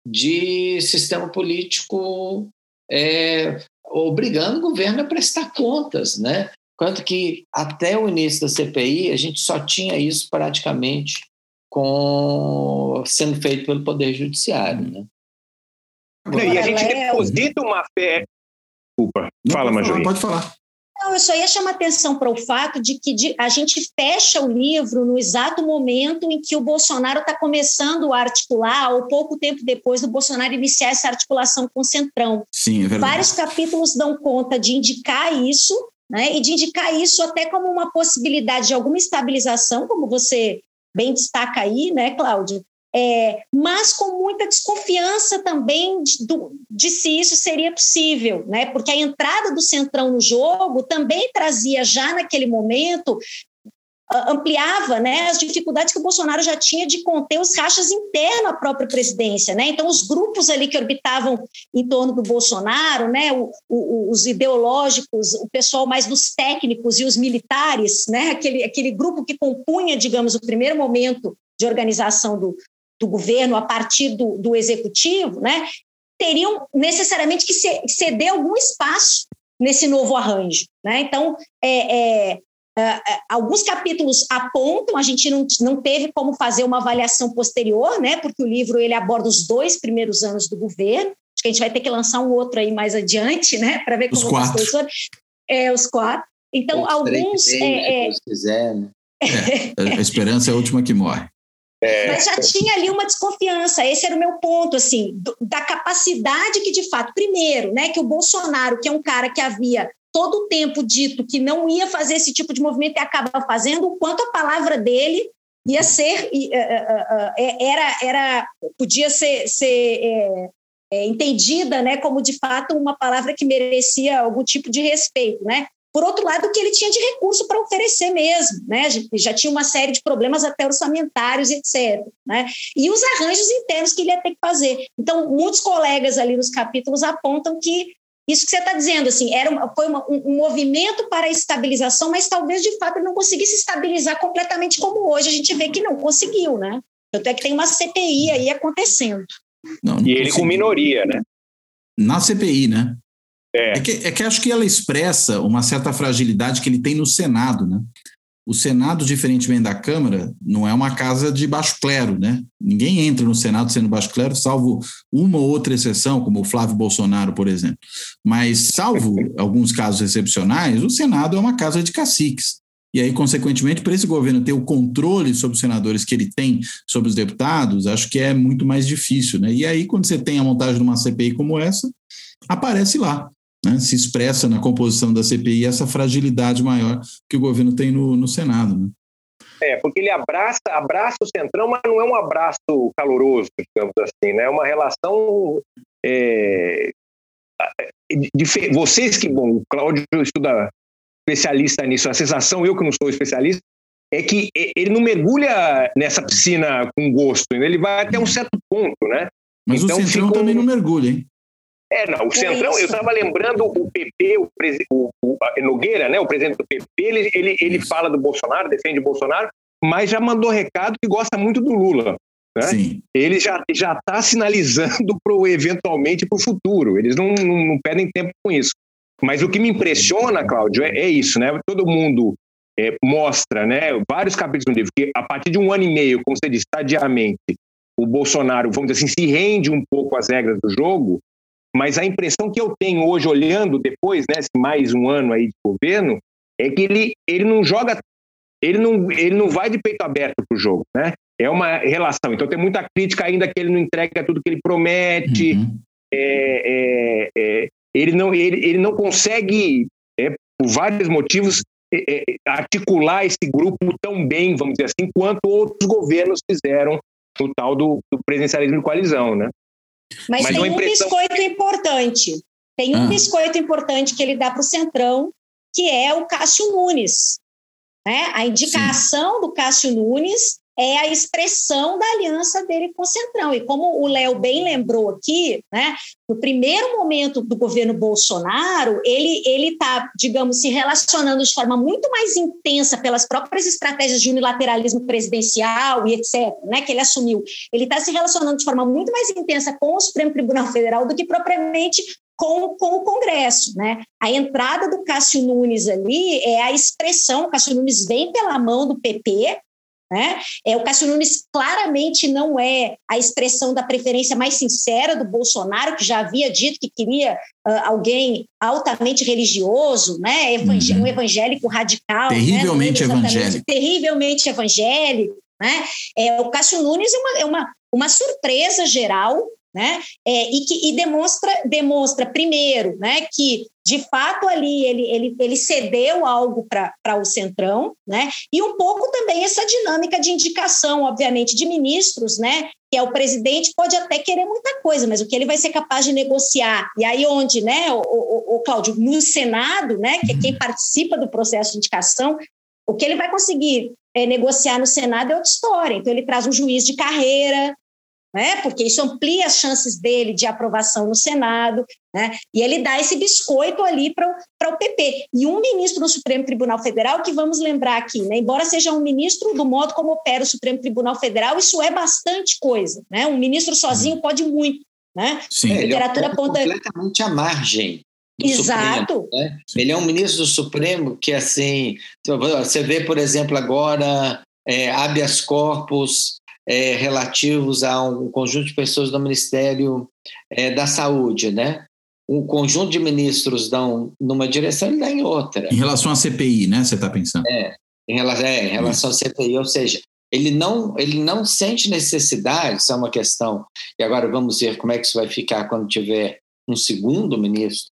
de sistema político é, obrigando o governo a prestar contas, né? Quanto que até o início da CPI a gente só tinha isso praticamente com sendo feito pelo Poder Judiciário, né? e a gente deposita uma fé. Desculpa, fala, Major. Pode falar. Não, eu só ia chamar atenção para o fato de que a gente fecha o livro no exato momento em que o Bolsonaro está começando a articular, ou pouco tempo depois do Bolsonaro iniciar essa articulação com o Centrão. Sim, é verdade. Vários capítulos dão conta de indicar isso, né, e de indicar isso até como uma possibilidade de alguma estabilização, como você bem destaca aí, né, Cláudio? É, mas com muita desconfiança também de, de, se isso seria possível, né? porque a entrada do Centrão no jogo também trazia já naquele momento ampliava né, as dificuldades que o Bolsonaro já tinha de conter os rachas internos à própria presidência. Né? Então, os grupos ali que orbitavam em torno do Bolsonaro, né, o, o, os ideológicos, o pessoal mais dos técnicos e os militares, né, aquele, aquele grupo que compunha, digamos, o primeiro momento de organização do, do governo a partir do, do executivo, né, teriam necessariamente que ceder algum espaço nesse novo arranjo. Né? Então, é, é, Uh, alguns capítulos apontam, a gente não, não teve como fazer uma avaliação posterior, né, porque o livro ele aborda os dois primeiros anos do governo. Acho que a gente vai ter que lançar um outro aí mais adiante, né, para ver como os quatro. os dois É, os quatro. Então, os alguns. É, é... Quiser, né? é, a esperança é a última que morre. É. Mas já tinha ali uma desconfiança, esse era o meu ponto, assim, do, da capacidade que, de fato, primeiro, né, que o Bolsonaro, que é um cara que havia todo o tempo dito que não ia fazer esse tipo de movimento e acaba fazendo, o quanto a palavra dele ia ser é, é, é, era era podia ser, ser é, é, entendida né como de fato uma palavra que merecia algum tipo de respeito né por outro lado que ele tinha de recurso para oferecer mesmo né já tinha uma série de problemas até orçamentários etc né e os arranjos internos que ele ia ter que fazer então muitos colegas ali nos capítulos apontam que isso que você está dizendo, assim, era uma, foi uma, um, um, movimento para a estabilização, mas talvez de fato ele não conseguisse estabilizar completamente como hoje a gente vê que não conseguiu, né? Tanto é que tem uma CPI aí acontecendo. Não, não e ele com minoria, né? Na CPI, né? É. É, que, é que acho que ela expressa uma certa fragilidade que ele tem no Senado, né? o Senado, diferentemente da Câmara, não é uma casa de baixo clero, né? Ninguém entra no Senado sendo baixo clero, salvo uma ou outra exceção, como o Flávio Bolsonaro, por exemplo. Mas, salvo alguns casos excepcionais, o Senado é uma casa de caciques. E aí, consequentemente, para esse governo ter o controle sobre os senadores que ele tem sobre os deputados, acho que é muito mais difícil, né? E aí, quando você tem a montagem de uma CPI como essa, aparece lá né, se expressa na composição da CPI essa fragilidade maior que o governo tem no, no Senado. Né? É, porque ele abraça, abraça o Centrão, mas não é um abraço caloroso, digamos assim, né? É uma relação. É, de, vocês que, bom, o Cláudio estuda especialista nisso, a sensação, eu que não sou especialista, é que ele não mergulha nessa piscina com gosto, ele vai até um certo ponto, né? Mas então, o Centrão ficou... também não mergulha, hein? É, não, o Centrão, eu estava lembrando o PP, o, o, o, Nogueira, né, o presidente do PP, ele, ele, ele fala do Bolsonaro, defende o Bolsonaro, mas já mandou recado que gosta muito do Lula. Né? Sim. Ele já está sinalizando pro, eventualmente para o futuro, eles não, não, não, perdem tempo com isso. Mas o que me impressiona, Cláudio, é, é isso, né? Todo mundo é, mostra, né, vários capítulos do livro, que a partir de um ano e meio, como você disse, estadiamente, o Bolsonaro, vamos dizer assim, se rende um pouco às regras do jogo, mas a impressão que eu tenho hoje, olhando depois, né, mais um ano aí de governo, é que ele, ele não joga, ele não, ele não vai de peito aberto para o jogo, né? É uma relação. Então tem muita crítica ainda que ele não entrega tudo que ele promete. Uhum. É, é, é, ele, não, ele, ele não consegue, é, por vários motivos, é, é, articular esse grupo tão bem, vamos dizer assim, quanto outros governos fizeram no tal do, do presidencialismo de coalizão, né? Mas, Mas tem um biscoito importante. Tem um ah. biscoito importante que ele dá para o Centrão, que é o Cássio Nunes. Né? A indicação Sim. do Cássio Nunes é a expressão da aliança dele com o Centrão. E como o Léo bem lembrou aqui, né, no primeiro momento do governo Bolsonaro, ele está, digamos, se relacionando de forma muito mais intensa pelas próprias estratégias de unilateralismo presidencial e etc., né, que ele assumiu. Ele está se relacionando de forma muito mais intensa com o Supremo Tribunal Federal do que propriamente com, com o Congresso. Né? A entrada do Cássio Nunes ali é a expressão, o Cássio Nunes vem pela mão do PP, né? É, o Cássio Nunes claramente não é a expressão da preferência mais sincera do Bolsonaro, que já havia dito que queria uh, alguém altamente religioso, né? Evangé uhum. um evangélico radical. Né? Terrivelmente né? evangélico. Terrivelmente evangélico. Né? É, o Cássio Nunes é uma, é uma, uma surpresa geral né? É, e que e demonstra, demonstra primeiro, né, que de fato ali ele, ele, ele cedeu algo para o Centrão, né? E um pouco também essa dinâmica de indicação, obviamente, de ministros, né? Que é o presidente pode até querer muita coisa, mas o que ele vai ser capaz de negociar. E aí onde, né, o, o, o Cláudio, no Senado, né, que é quem participa do processo de indicação, o que ele vai conseguir é, negociar no Senado é outra história. Então, ele traz um juiz de carreira, né? porque isso amplia as chances dele de aprovação no Senado, né? e ele dá esse biscoito ali para o PP. E um ministro do Supremo Tribunal Federal, que vamos lembrar aqui, né? embora seja um ministro do modo como opera o Supremo Tribunal Federal, isso é bastante coisa. Né? Um ministro sozinho pode muito. Né? Sim, a literatura ele é completamente à margem. Exato. Supremo, né? Ele é um ministro do Supremo que, assim, você vê, por exemplo, agora é, habeas corpus é, relativos a um conjunto de pessoas do Ministério é, da Saúde, né? Um conjunto de ministros dão numa direção e dá em outra. Em relação à CPI, né? Você está pensando? É, em relação, é, em relação à CPI, ou seja, ele não, ele não sente necessidade, isso é uma questão, e agora vamos ver como é que isso vai ficar quando tiver um segundo ministro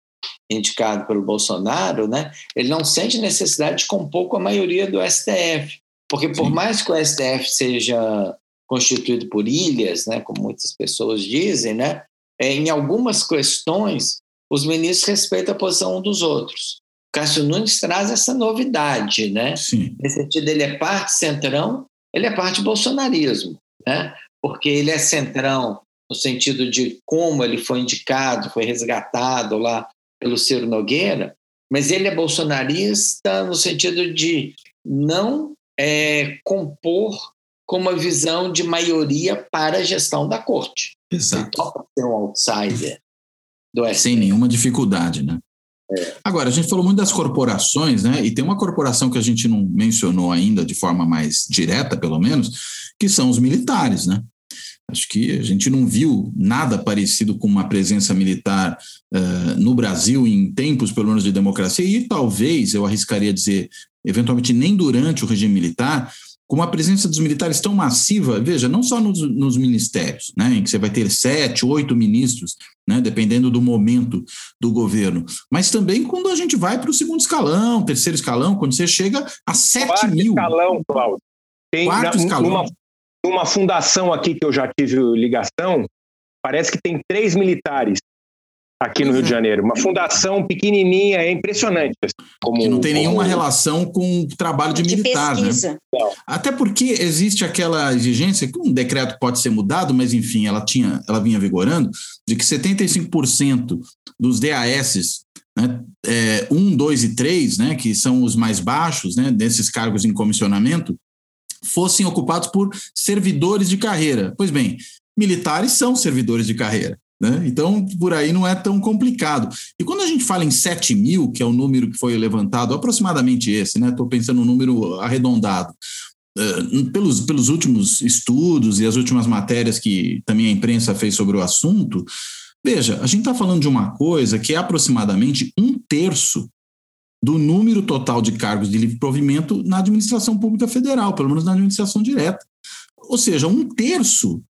indicado pelo Bolsonaro, né? Ele não sente necessidade de compor com a maioria do STF, porque por Sim. mais que o STF seja constituído por ilhas, né, como muitas pessoas dizem, né, é, em algumas questões os ministros respeitam a posição um dos outros. Cássio Nunes traz essa novidade, né? Sim. Nesse sentido, ele é parte centrão, ele é parte bolsonarismo, né? Porque ele é centrão no sentido de como ele foi indicado, foi resgatado lá pelo Ciro Nogueira, mas ele é bolsonarista no sentido de não é, compor com uma visão de maioria para a gestão da corte. Exato. Topa ser um outsider do STF. Sem nenhuma dificuldade, né? É. Agora, a gente falou muito das corporações, né? E tem uma corporação que a gente não mencionou ainda de forma mais direta, pelo menos, que são os militares, né? Acho que a gente não viu nada parecido com uma presença militar uh, no Brasil em tempos, pelo menos, de democracia, e talvez, eu arriscaria dizer, eventualmente nem durante o regime militar, com a presença dos militares tão massiva, veja, não só nos, nos, ministérios, né, em que você vai ter sete, oito ministros, né, dependendo do momento do governo, mas também quando a gente vai para o segundo escalão, terceiro escalão, quando você chega a sete Quarto mil. escalão, Cláudio. Tem Quarto na, escalão. Uma, uma fundação aqui que eu já tive ligação, parece que tem três militares aqui no Rio de uhum. Janeiro. Uma fundação pequenininha, é impressionante. Assim, como, que não tem como... nenhuma relação com o trabalho de, de militar, né? pesquisa. né? Até porque existe aquela exigência que um decreto pode ser mudado, mas enfim, ela tinha, ela vinha vigorando, de que 75% dos DAS né, é, 1, 2 e 3, né, que são os mais baixos, né, desses cargos em comissionamento, fossem ocupados por servidores de carreira. Pois bem, militares são servidores de carreira. Né? Então, por aí não é tão complicado. E quando a gente fala em 7 mil, que é o número que foi levantado, aproximadamente esse, né? Estou pensando no número arredondado. Uh, pelos, pelos últimos estudos e as últimas matérias que também a imprensa fez sobre o assunto, veja, a gente está falando de uma coisa que é aproximadamente um terço do número total de cargos de livre provimento na administração pública federal, pelo menos na administração direta. Ou seja, um terço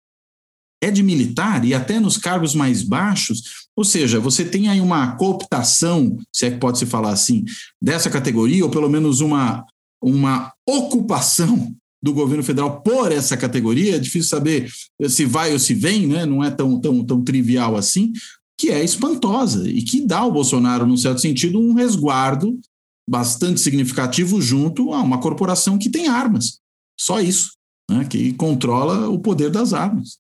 é de militar e até nos cargos mais baixos, ou seja, você tem aí uma cooptação, se é que pode se falar assim, dessa categoria, ou pelo menos uma, uma ocupação do governo federal por essa categoria, é difícil saber se vai ou se vem, né? não é tão, tão, tão trivial assim, que é espantosa e que dá ao Bolsonaro, num certo sentido, um resguardo bastante significativo junto a uma corporação que tem armas. Só isso. né, que controla o poder das armas.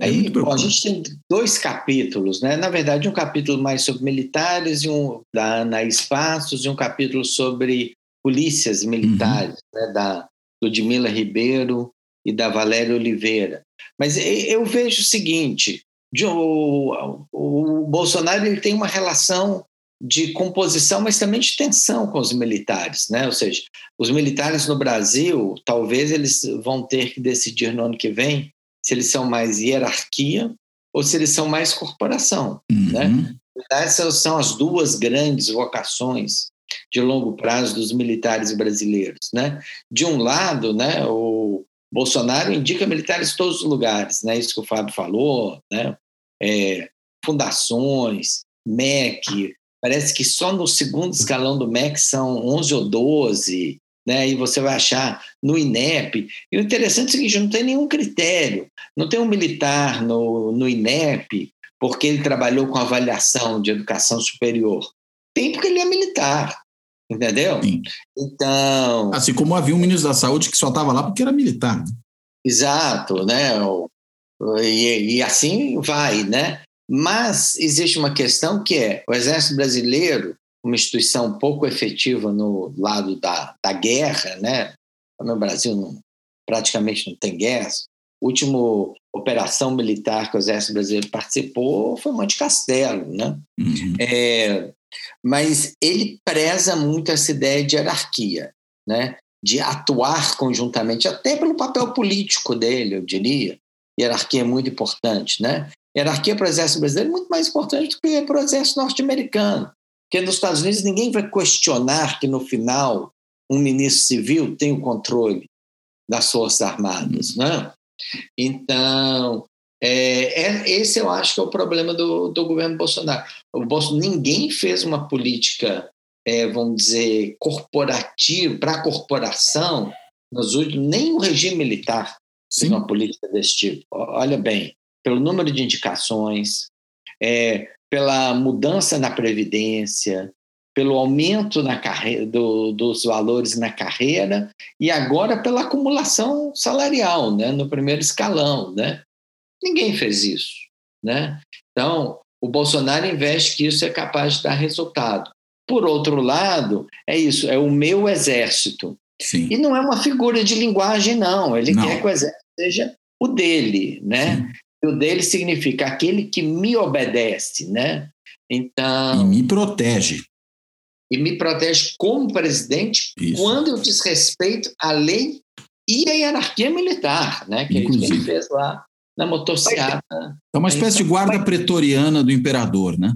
É Aí, bom, a gente tem dois capítulos, né? Na verdade, um capítulo mais sobre militares e um da Anaís Passos e um capítulo sobre polícias militares, uhum. né? Da Ludmila Ribeiro e da Valéria Oliveira. Mas eu vejo o seguinte: de, o, o Bolsonaro ele tem uma relação de composição, mas também de tensão com os militares, né? Ou seja, os militares no Brasil, talvez eles vão ter que decidir no ano que vem se eles são mais hierarquia ou se eles são mais corporação, uhum. né? Essas são as duas grandes vocações de longo prazo dos militares brasileiros, né? De um lado, né, o Bolsonaro indica militares em todos os lugares, né? Isso que o Fábio falou, né? É, fundações, MEC, parece que só no segundo escalão do MEC são 11 ou 12, né? E você vai achar no INEP. E o interessante é o seguinte: não tem nenhum critério, não tem um militar no, no INEP porque ele trabalhou com avaliação de educação superior. Tem porque ele é militar. Entendeu? Sim. Então. Assim como havia um ministro da Saúde que só estava lá porque era militar. Né? Exato, né? E, e, assim vai, né? Mas existe uma questão que é o Exército Brasileiro, uma instituição pouco efetiva no lado da, da guerra, né? No Brasil não, praticamente não tem guerra. A última operação militar que o Exército Brasileiro participou foi Monte Castelo, né? Uhum. É, mas ele preza muito essa ideia de hierarquia, né? de atuar conjuntamente, até pelo papel político dele, eu diria. Hierarquia é muito importante. Né? Hierarquia para o exército brasileiro é muito mais importante do que para o exército norte-americano. Porque nos Estados Unidos ninguém vai questionar que, no final, um ministro civil tem o controle das Forças Armadas. Né? Então, é, é, esse eu acho que é o problema do, do governo Bolsonaro. O Bolsonaro. Ninguém fez uma política, é, vamos dizer, corporativa, para a corporação, nos últimos, nem o regime militar fez uma política desse tipo. Olha bem, pelo número de indicações, é, pela mudança na Previdência, pelo aumento na carreira, do, dos valores na carreira e agora pela acumulação salarial, né, no primeiro escalão, né? Ninguém fez isso, né? Então, o Bolsonaro investe que isso é capaz de dar resultado. Por outro lado, é isso, é o meu exército. Sim. E não é uma figura de linguagem, não. Ele não. quer que o exército seja o dele, né? E o dele significa aquele que me obedece, né? Então. E me protege. E me protege como presidente isso. quando eu desrespeito a lei e a hierarquia militar, né? Que Inclusive. ele fez lá na motocicleta. É uma espécie de guarda pretoriana do imperador, né?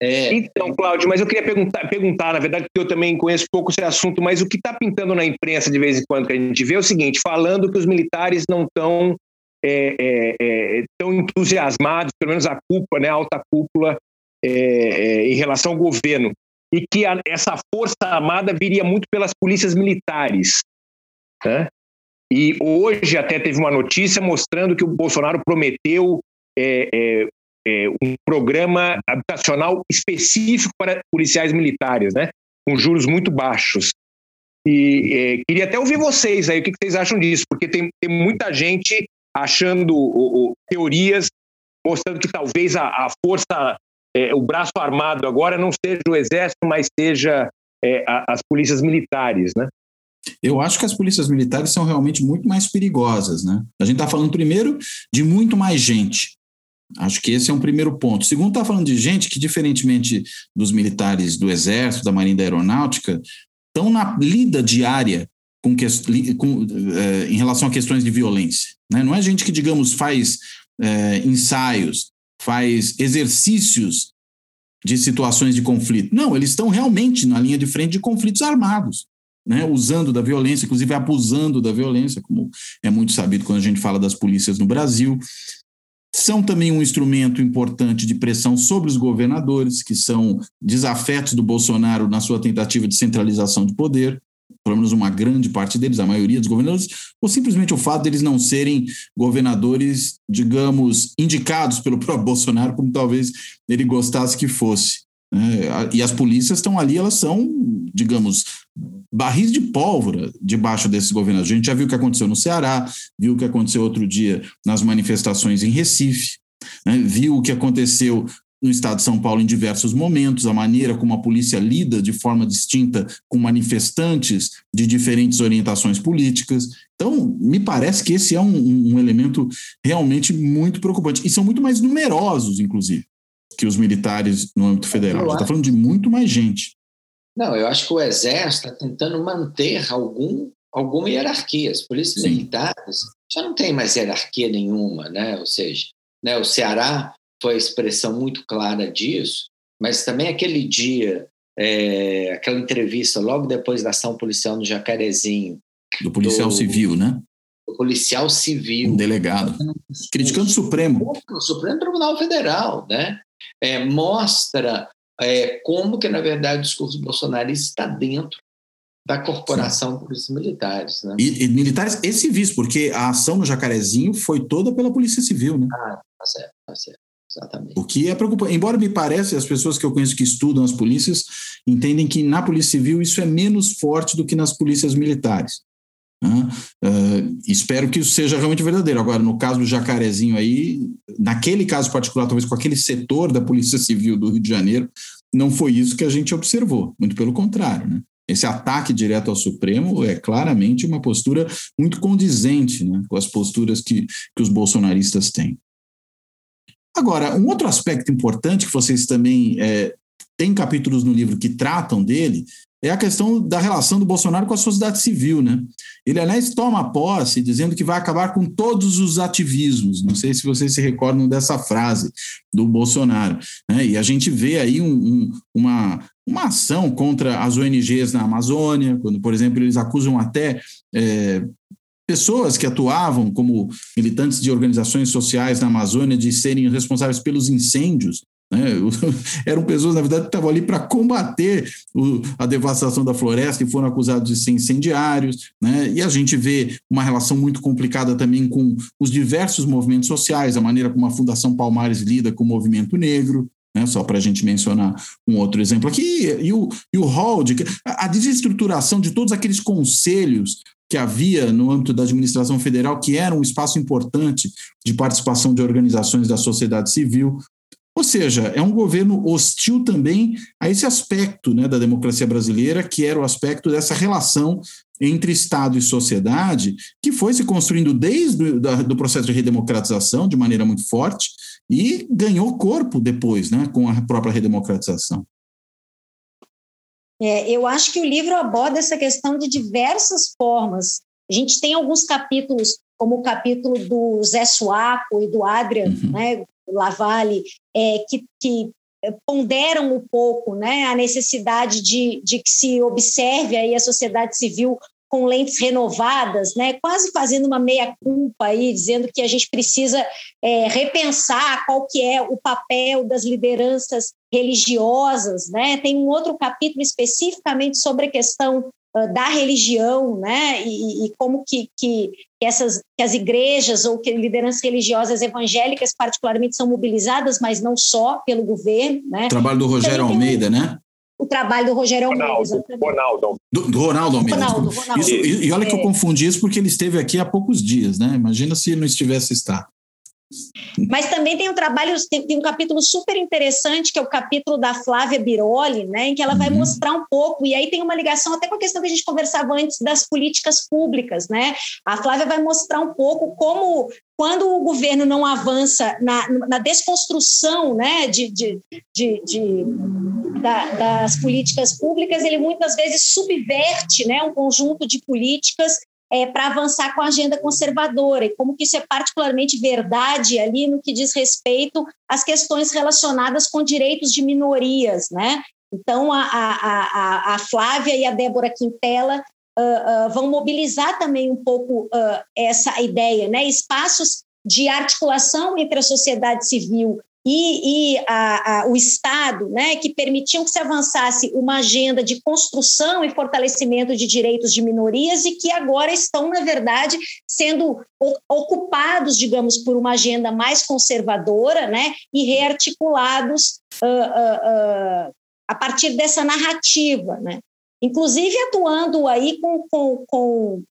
É. Então, Cláudio, mas eu queria perguntar, perguntar, na verdade, porque eu também conheço pouco esse assunto, mas o que está pintando na imprensa de vez em quando que a gente vê é o seguinte, falando que os militares não estão é, é, é, tão entusiasmados, pelo menos a cúpula, né, a alta cúpula, é, é, em relação ao governo, e que a, essa força armada viria muito pelas polícias militares. Né? E hoje até teve uma notícia mostrando que o Bolsonaro prometeu um programa habitacional específico para policiais militares, né? com juros muito baixos. E é, queria até ouvir vocês aí, o que, vocês acham disso, porque tem, tem muita gente achando o, o, teorias mostrando que talvez a, a força, é, o braço armado agora não seja o exército, mas seja é, a, as polícias militares, né? Eu acho que as polícias militares são realmente muito mais perigosas, né? A gente está falando primeiro de muito mais gente. Acho que esse é um primeiro ponto. Segundo, está falando de gente que, diferentemente dos militares do Exército, da Marinha da Aeronáutica, estão na lida diária com, com eh, em relação a questões de violência. Né? Não é gente que, digamos, faz eh, ensaios, faz exercícios de situações de conflito. Não, eles estão realmente na linha de frente de conflitos armados né, usando da violência, inclusive abusando da violência, como é muito sabido quando a gente fala das polícias no Brasil. São também um instrumento importante de pressão sobre os governadores, que são desafetos do Bolsonaro na sua tentativa de centralização de poder, pelo menos uma grande parte deles, a maioria dos governadores, ou simplesmente o fato deles não serem governadores, digamos, indicados pelo próprio Bolsonaro, como talvez ele gostasse que fosse. Né? E as polícias estão ali, elas são, digamos, barris de pólvora debaixo desses governadores. A gente já viu o que aconteceu no Ceará, viu o que aconteceu outro dia nas manifestações em Recife, né? viu o que aconteceu no estado de São Paulo em diversos momentos, a maneira como a polícia lida de forma distinta com manifestantes de diferentes orientações políticas. Então, me parece que esse é um, um elemento realmente muito preocupante. E são muito mais numerosos, inclusive, que os militares no âmbito federal. Está falando de muito mais gente. Não, eu acho que o Exército está tentando manter algum, alguma hierarquia. As polícias Sim. militares já não tem mais hierarquia nenhuma, né? Ou seja, né, o Ceará foi a expressão muito clara disso, mas também aquele dia, é, aquela entrevista logo depois da ação policial no Jacarezinho. Do policial do, civil, né? Do policial civil. Um delegado. Criticando o Supremo. O Supremo Tribunal Federal, né? É, mostra é, como que, na verdade, o discurso bolsonarista está dentro da corporação polícias militares. Né? E, e, militares e civis, porque a ação no Jacarezinho foi toda pela Polícia Civil, né? Ah, tá certo, tá certo. Exatamente. O que é preocupante. Embora me pareça, as pessoas que eu conheço que estudam as polícias entendem que na Polícia Civil isso é menos forte do que nas polícias militares. Uh, espero que isso seja realmente verdadeiro. Agora, no caso do Jacarezinho aí, naquele caso particular, talvez com aquele setor da Polícia Civil do Rio de Janeiro, não foi isso que a gente observou. Muito pelo contrário, né? Esse ataque direto ao Supremo é claramente uma postura muito condizente né, com as posturas que, que os bolsonaristas têm. Agora, um outro aspecto importante que vocês também é, têm capítulos no livro que tratam dele é a questão da relação do Bolsonaro com a sociedade civil, né? Ele, aliás, toma posse dizendo que vai acabar com todos os ativismos. Não sei se vocês se recordam dessa frase do Bolsonaro. Né? E a gente vê aí um, um, uma, uma ação contra as ONGs na Amazônia, quando, por exemplo, eles acusam até é, pessoas que atuavam como militantes de organizações sociais na Amazônia de serem responsáveis pelos incêndios. Né? Eram pessoas, na verdade, que estavam ali para combater o, a devastação da floresta e foram acusados de ser incendiários. Né? E a gente vê uma relação muito complicada também com os diversos movimentos sociais, a maneira como a Fundação Palmares lida com o movimento negro. Né, só para a gente mencionar um outro exemplo aqui, e o, e o hall, de, a desestruturação de todos aqueles conselhos que havia no âmbito da administração federal, que era um espaço importante de participação de organizações da sociedade civil. Ou seja, é um governo hostil também a esse aspecto né, da democracia brasileira, que era o aspecto dessa relação entre Estado e sociedade, que foi se construindo desde o processo de redemocratização de maneira muito forte e ganhou corpo depois, né, com a própria redemocratização. É, eu acho que o livro aborda essa questão de diversas formas. A gente tem alguns capítulos, como o capítulo do Zé Suaco e do Adrian uhum. né, Lavalle, é, que, que ponderam um pouco né, a necessidade de, de que se observe aí a sociedade civil com lentes renovadas, né, quase fazendo uma meia-culpa aí, dizendo que a gente precisa é, repensar qual que é o papel das lideranças religiosas, né? Tem um outro capítulo especificamente sobre a questão uh, da religião, né? E, e como que, que, essas que as igrejas ou que lideranças religiosas evangélicas particularmente são mobilizadas, mas não só pelo governo, né? Trabalho do Rogério Almeida, né? o trabalho do Rogério Ronaldo, Almeida. Ronaldo. Do, do Ronaldo Almeida. Ronaldo, Ronaldo. Isso, e, e, olha que eu é. confundi isso porque ele esteve aqui há poucos dias, né? Imagina se não estivesse estado. Mas também tem um trabalho, tem, tem, um capítulo super interessante, que é o capítulo da Flávia Biroli, né, em que ela vai uhum. mostrar um pouco, e aí tem uma ligação até com a questão que a gente conversava antes das políticas públicas. Né? A Flávia vai mostrar um pouco como quando o governo não avança na, na desconstrução né, de, de, de, de da, das políticas públicas, ele muitas vezes subverte né, um conjunto de políticas é, para avançar com a agenda conservadora, e como que isso é particularmente verdade ali no que diz respeito às questões relacionadas com direitos de minorias, né? Então, a, a, a, a Flávia e a Débora Quintela uh, uh, vão mobilizar também um pouco uh, essa ideia, né? Espaços de articulação entre a sociedade civil e, e a, a, o Estado, né, que permitiam que se avançasse uma agenda de construção e fortalecimento de direitos de minorias e que agora estão, na verdade, sendo ocupados, digamos, por uma agenda mais conservadora né, e rearticulados uh, uh, uh, a partir dessa narrativa. Né? inclusive atuando aí com, com, com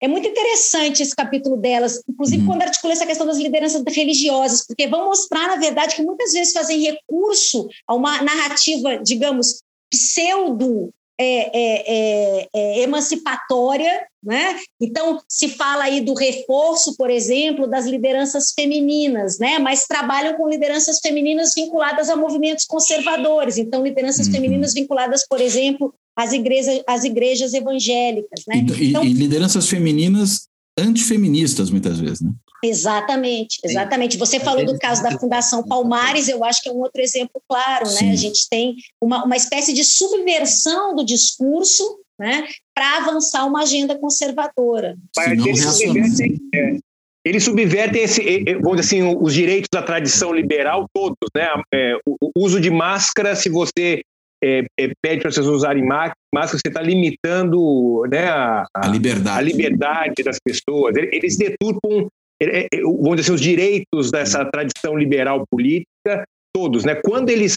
é muito interessante esse capítulo delas, inclusive uhum. quando articula essa questão das lideranças religiosas, porque vão mostrar, na verdade, que muitas vezes fazem recurso a uma narrativa, digamos, pseudo é, é, é, é, emancipatória, né? Então se fala aí do reforço, por exemplo, das lideranças femininas, né? Mas trabalham com lideranças femininas vinculadas a movimentos conservadores. Então lideranças uhum. femininas vinculadas, por exemplo, às igrejas, às igrejas evangélicas, né? E, então, e lideranças femininas antifeministas muitas vezes, né? Exatamente, exatamente. Você falou do caso da Fundação Palmares, eu acho que é um outro exemplo claro, né? A gente tem uma, uma espécie de subversão do discurso, né, para avançar uma agenda conservadora. Mas eles subvertem, é, eles subvertem esse, vamos dizer assim, os direitos da tradição liberal todos, né? É, o uso de máscara, se você é, é, pede para as pessoas usarem máscara, você está limitando né, a, a, liberdade. a liberdade das pessoas. Eles deturpam é, é, vamos dizer assim, os direitos dessa tradição liberal política, todos. Né? Quando eles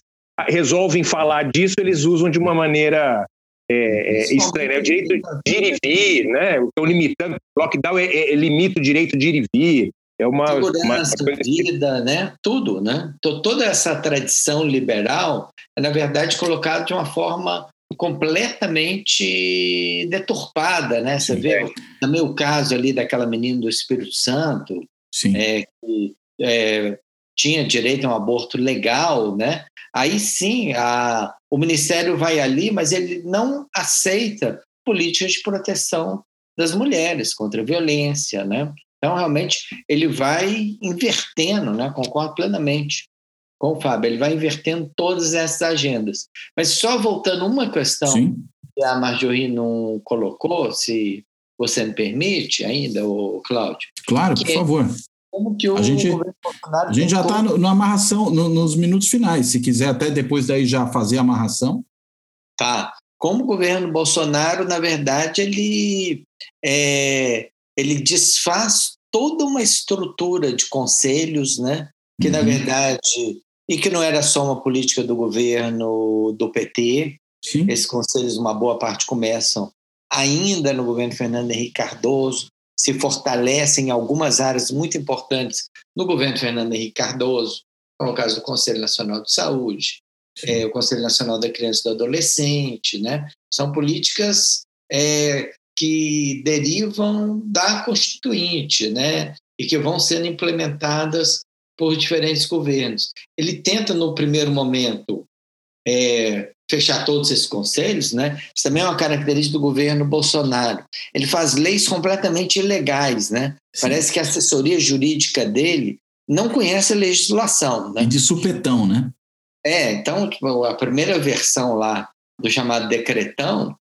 resolvem falar disso, eles usam de uma maneira é, é, estranha. Né? O direito de ir e vir, né? estão limitando, lockdown é, é, limita o direito de ir e vir. É uma, Segurança, uma vida, né? Tudo, né? Toda essa tradição liberal é, na verdade, colocada de uma forma completamente deturpada, né? Você vê, no meu caso ali daquela menina do Espírito Santo, é, que é, tinha direito a um aborto legal, né? Aí sim, a, o Ministério vai ali, mas ele não aceita políticas de proteção das mulheres contra a violência, né? Então, realmente, ele vai invertendo, né? Concordo plenamente com o Fábio, ele vai invertendo todas essas agendas. Mas só voltando uma questão Sim. que a Marjorie não colocou, se você me permite ainda, o Cláudio. Claro, por favor. Como que o a gente, a gente já está na amarração, no, nos minutos finais. Se quiser até depois daí já fazer a amarração. Tá. Como o governo Bolsonaro, na verdade, ele, é, ele desfaz toda uma estrutura de conselhos, né? Que, uhum. na verdade, e que não era só uma política do governo do PT. Sim. Esses conselhos, uma boa parte, começam ainda no governo Fernando Henrique Cardoso, se fortalecem em algumas áreas muito importantes no governo Fernando Henrique Cardoso, como o caso do Conselho Nacional de Saúde, é, o Conselho Nacional da Criança e do Adolescente, né? São políticas é, que derivam da Constituinte, né? E que vão sendo implementadas por diferentes governos. Ele tenta, no primeiro momento, é, fechar todos esses conselhos, né? Isso também é uma característica do governo Bolsonaro. Ele faz leis completamente ilegais, né? Sim. Parece que a assessoria jurídica dele não conhece a legislação, né? E de supetão, né? É, então tipo, a primeira versão lá do chamado decretão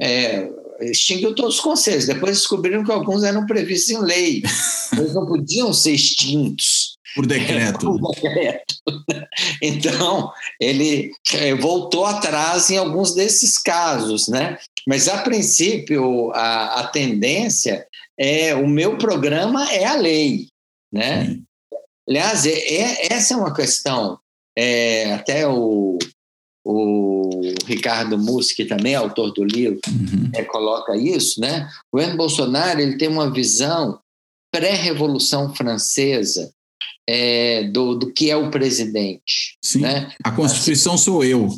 é, extinguiu todos os conselhos. Depois descobriram que alguns eram previstos em lei. Eles não podiam ser extintos. Por decreto. Por decreto. Então, ele é, voltou atrás em alguns desses casos, né? Mas, a princípio, a, a tendência é o meu programa é a lei, né? Sim. Aliás, é, é, essa é uma questão, é, até o, o Ricardo Mussi, que também é autor do livro, uhum. é, coloca isso, né? O governo Bolsonaro ele tem uma visão pré-revolução francesa é, do, do que é o presidente. Sim. Né? A Constituição assim, sou eu.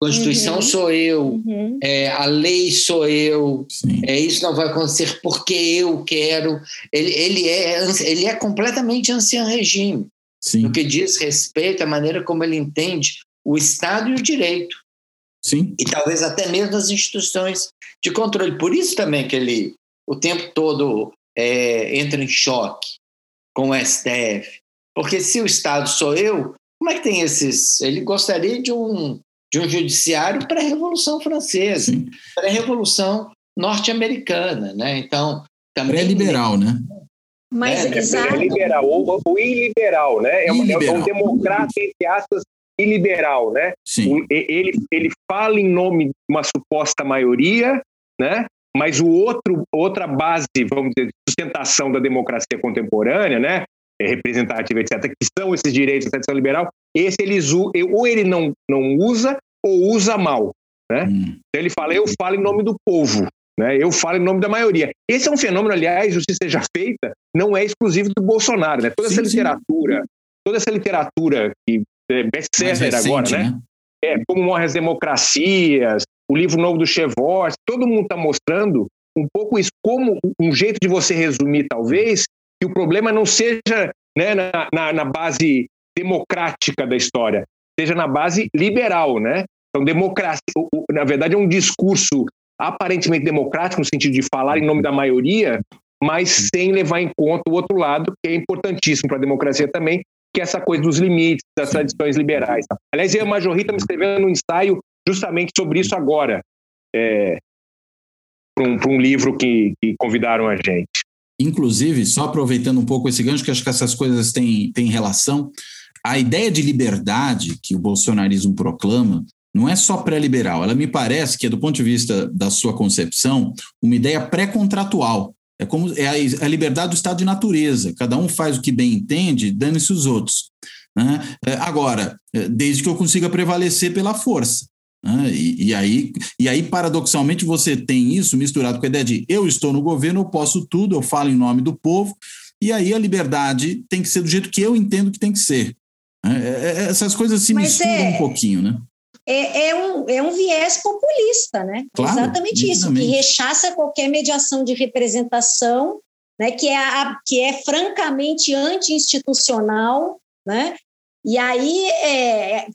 Constituição uhum. sou eu, uhum. é, a lei sou eu, é, isso não vai acontecer porque eu quero. Ele, ele, é, ele é completamente ancião regime, Sim. no que diz respeito à maneira como ele entende o Estado e o direito. Sim. E talvez até mesmo as instituições de controle. Por isso também que ele o tempo todo é, entra em choque com o STF, porque se o Estado sou eu, como é que tem esses. Ele gostaria de um, de um judiciário pré-revolução francesa, pré-revolução norte-americana, né? Então. Pré-liberal, né? Mas, é, exato. É liberal ou, ou iliberal, né? É, é um democrata, entre aspas, iliberal, né? Sim. Ele, ele fala em nome de uma suposta maioria, né? Mas o outro, outra base, vamos dizer, de sustentação da democracia contemporânea, né? É, representativa, etc., que são esses direitos da tradição liberal, esse eles, ou ele não, não usa ou usa mal. Né? Hum. Ele fala, eu falo em nome do povo. Né? Eu falo em nome da maioria. Esse é um fenômeno, aliás, justiça seja feita, não é exclusivo do Bolsonaro. Né? Toda sim, essa literatura, sim. toda essa literatura que best-seller agora, né? né? É, como morrem as democracias, o livro novo do Chevos, todo mundo está mostrando um pouco isso, como um jeito de você resumir, talvez, que o problema não seja né, na, na, na base democrática da história, seja na base liberal, né? Então, democracia, na verdade, é um discurso aparentemente democrático, no sentido de falar em nome da maioria, mas sem levar em conta o outro lado, que é importantíssimo para a democracia também, que é essa coisa dos limites, das tradições liberais. Aliás, eu e a Majorri estamos escrevendo um ensaio justamente sobre isso agora, é, para um, um, livro que, que convidaram a gente. Inclusive, só aproveitando um pouco esse gancho, que acho que essas coisas têm, têm relação, a ideia de liberdade que o bolsonarismo proclama não é só pré-liberal, ela me parece que é, do ponto de vista da sua concepção, uma ideia pré-contratual. É como é a, a, liberdade do estado de natureza. Cada um faz o que bem entende, dane-se os outros. Né? É, agora, é, desde que eu consiga prevalecer pela força. Né? E, e, aí, e aí, paradoxalmente, você tem isso misturado com a ideia de eu estou no governo, eu posso tudo, eu falo em nome do povo, e aí a liberdade tem que ser do jeito que eu entendo que tem que ser. Né? É, essas coisas se Mas misturam é... um pouquinho, né? É, é, um, é um viés populista, né? Claro, Exatamente isso, que rechaça qualquer mediação de representação, né? que, é a, que é francamente anti-institucional, né? E aí, é,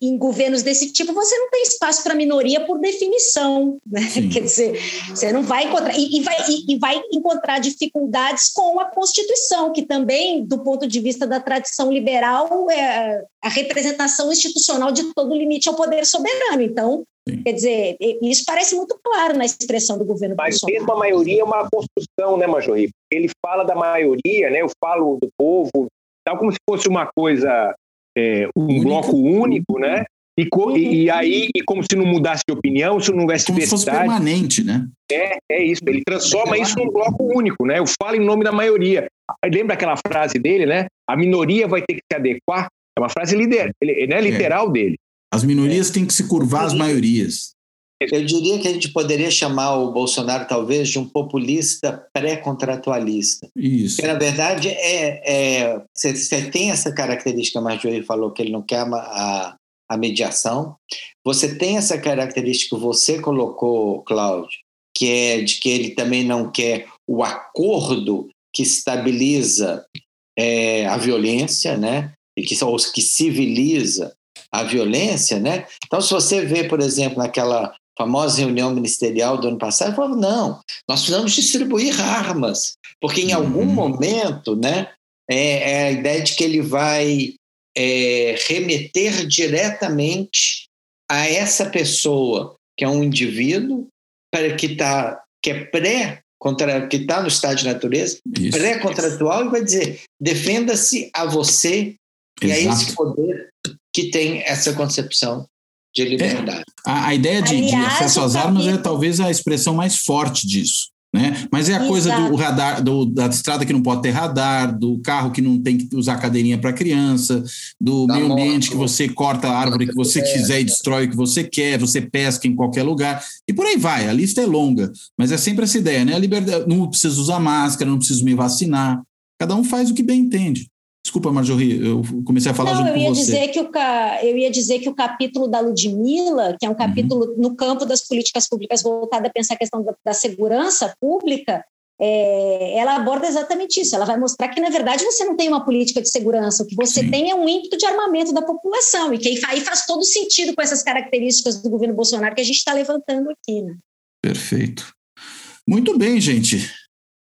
em governos desse tipo, você não tem espaço para minoria por definição, né? Quer dizer, você não vai encontrar e, e vai, e, e, vai encontrar dificuldades com a Constituição, que também, do ponto de vista da tradição liberal, é a representação institucional de todo limite ao poder soberano. Então, Sim. Quer dizer, isso parece muito claro na expressão do governo Mas Bolsonaro. mesmo a maioria é uma construção, né, Majori? Ele fala da maioria, né? Eu falo do povo, tal como se fosse uma coisa, é, um único. bloco único, né? E, e, e, aí, e como se não mudasse de opinião, se não houvesse como diversidade. Como se fosse permanente, né? É, é isso. Ele transforma é isso num bloco único, né? Eu falo em nome da maioria. Lembra aquela frase dele, né? A minoria vai ter que se adequar. É uma frase lider, né, literal é. dele. As minorias é. têm que se curvar às maiorias. Eu diria que a gente poderia chamar o Bolsonaro, talvez, de um populista pré-contratualista. Isso. Porque, na verdade, é, é, você, você tem essa característica, a Marjorie falou que ele não quer a, a mediação. Você tem essa característica que você colocou, Cláudio, que é de que ele também não quer o acordo que estabiliza é, a violência, né? E que, ou que civiliza a violência, né? Então, se você vê, por exemplo, naquela famosa reunião ministerial do ano passado, falou: não, nós precisamos distribuir armas, porque em algum uhum. momento, né, é, é, a ideia de que ele vai é, remeter diretamente a essa pessoa, que é um indivíduo para que está que é pré contra que está no estado de natureza, pré-contratual, e vai dizer: defenda-se a você, Exato. e é esse poder que tem essa concepção de liberdade. É, a, a, ideia de, Aliás, de acesso às armas é talvez a expressão mais forte disso. Né? Mas é a Exato. coisa do radar, do, da estrada que não pode ter radar, do carro que não tem que usar cadeirinha para criança, do da meio ambiente que você corta a árvore que você quiser e destrói o que você quer, você pesca em qualquer lugar, e por aí vai. A lista é longa, mas é sempre essa ideia, né? A liberdade, não preciso usar máscara, não preciso me vacinar. Cada um faz o que bem entende. Desculpa, Marjorie, eu comecei a falar Não, junto eu ia com você. Dizer que o, eu ia dizer que o capítulo da Ludmilla, que é um uhum. capítulo uhum. no campo das políticas públicas voltado a pensar a questão da, da segurança pública, é, ela aborda exatamente isso. Ela vai mostrar que, na verdade, você não tem uma política de segurança, o que você Sim. tem é um ímpeto de armamento da população, e que aí faz todo sentido com essas características do governo Bolsonaro que a gente está levantando aqui. Né? Perfeito. Muito bem, gente.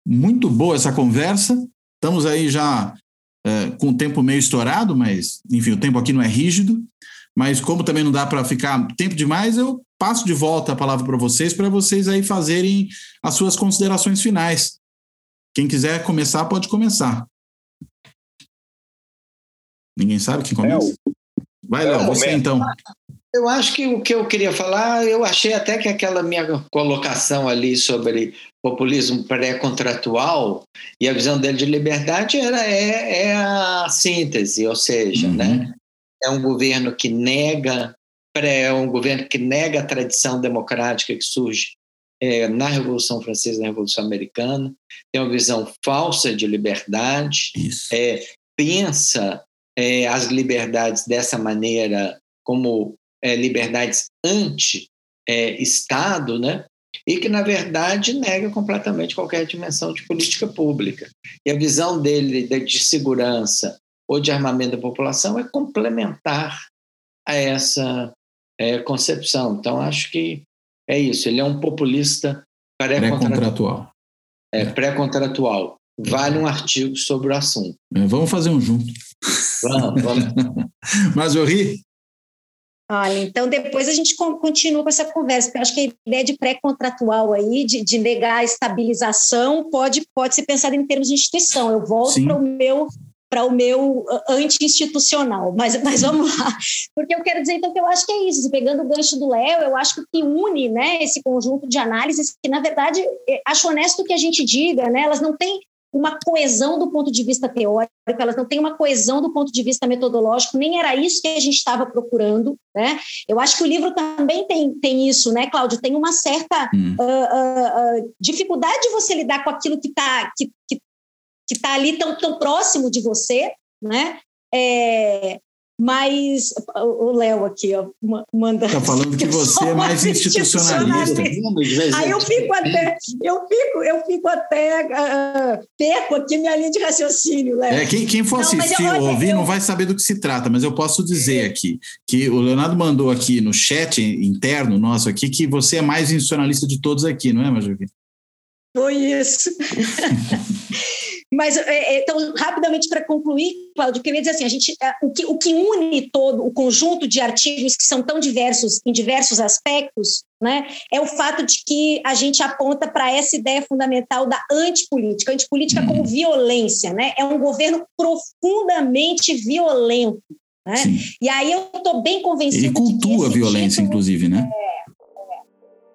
Muito boa essa conversa. Estamos aí já é, com o tempo meio estourado, mas, enfim, o tempo aqui não é rígido. Mas como também não dá para ficar tempo demais, eu passo de volta a palavra para vocês, para vocês aí fazerem as suas considerações finais. Quem quiser começar, pode começar. Ninguém sabe quem começa? Vai, Léo, você então. Eu acho que o que eu queria falar, eu achei até que aquela minha colocação ali sobre populismo pré-contratual e a visão dele de liberdade era, é, é a síntese, ou seja, uhum. né? é um governo que nega é um governo que nega a tradição democrática que surge é, na Revolução Francesa e na Revolução Americana, tem uma visão falsa de liberdade, é, pensa é, as liberdades dessa maneira como é, liberdades anti-Estado, né? e que, na verdade, nega completamente qualquer dimensão de política pública. E a visão dele de segurança ou de armamento da população é complementar a essa é, concepção. Então, acho que é isso. Ele é um populista pré-contratual. É, pré-contratual. Vale um artigo sobre o assunto. É, vamos fazer um junto. Vamos, vamos. Mas eu ri. Olha, então depois a gente continua com essa conversa, porque eu acho que a ideia de pré-contratual aí, de, de, negar a estabilização, pode, pode ser pensada em termos de instituição. Eu volto para o meu para o meu anti-institucional, mas, mas vamos lá, porque eu quero dizer então que eu acho que é isso, pegando o gancho do Léo, eu acho que o que une né, esse conjunto de análises, que na verdade, é, acho honesto que a gente diga, né, elas não têm uma coesão do ponto de vista teórico, elas não têm uma coesão do ponto de vista metodológico, nem era isso que a gente estava procurando, né? Eu acho que o livro também tem, tem isso, né, Cláudio? Tem uma certa hum. uh, uh, uh, dificuldade de você lidar com aquilo que está que, que, que tá ali tão, tão próximo de você, né? É, mas o Léo aqui, ó, manda. Está falando que você é mais institucionalista. Aí eu fico até, eu fico, eu fico até uh, perco aqui minha linha de raciocínio, Léo. É, quem, quem for não, assistir ou ouvir eu... não vai saber do que se trata, mas eu posso dizer aqui que o Leonardo mandou aqui no chat interno nosso aqui que você é mais institucionalista de todos aqui, não é, Majuvi? Foi isso. Mas, é, é, então, rapidamente para concluir, Cláudio, eu queria dizer assim, a gente, é, o, que, o que une todo o conjunto de artigos que são tão diversos em diversos aspectos, né, é o fato de que a gente aponta para essa ideia fundamental da antipolítica, antipolítica como violência, né, é um governo profundamente violento, né? E aí eu estou bem convencida. E cultua a violência, título, inclusive, né? É,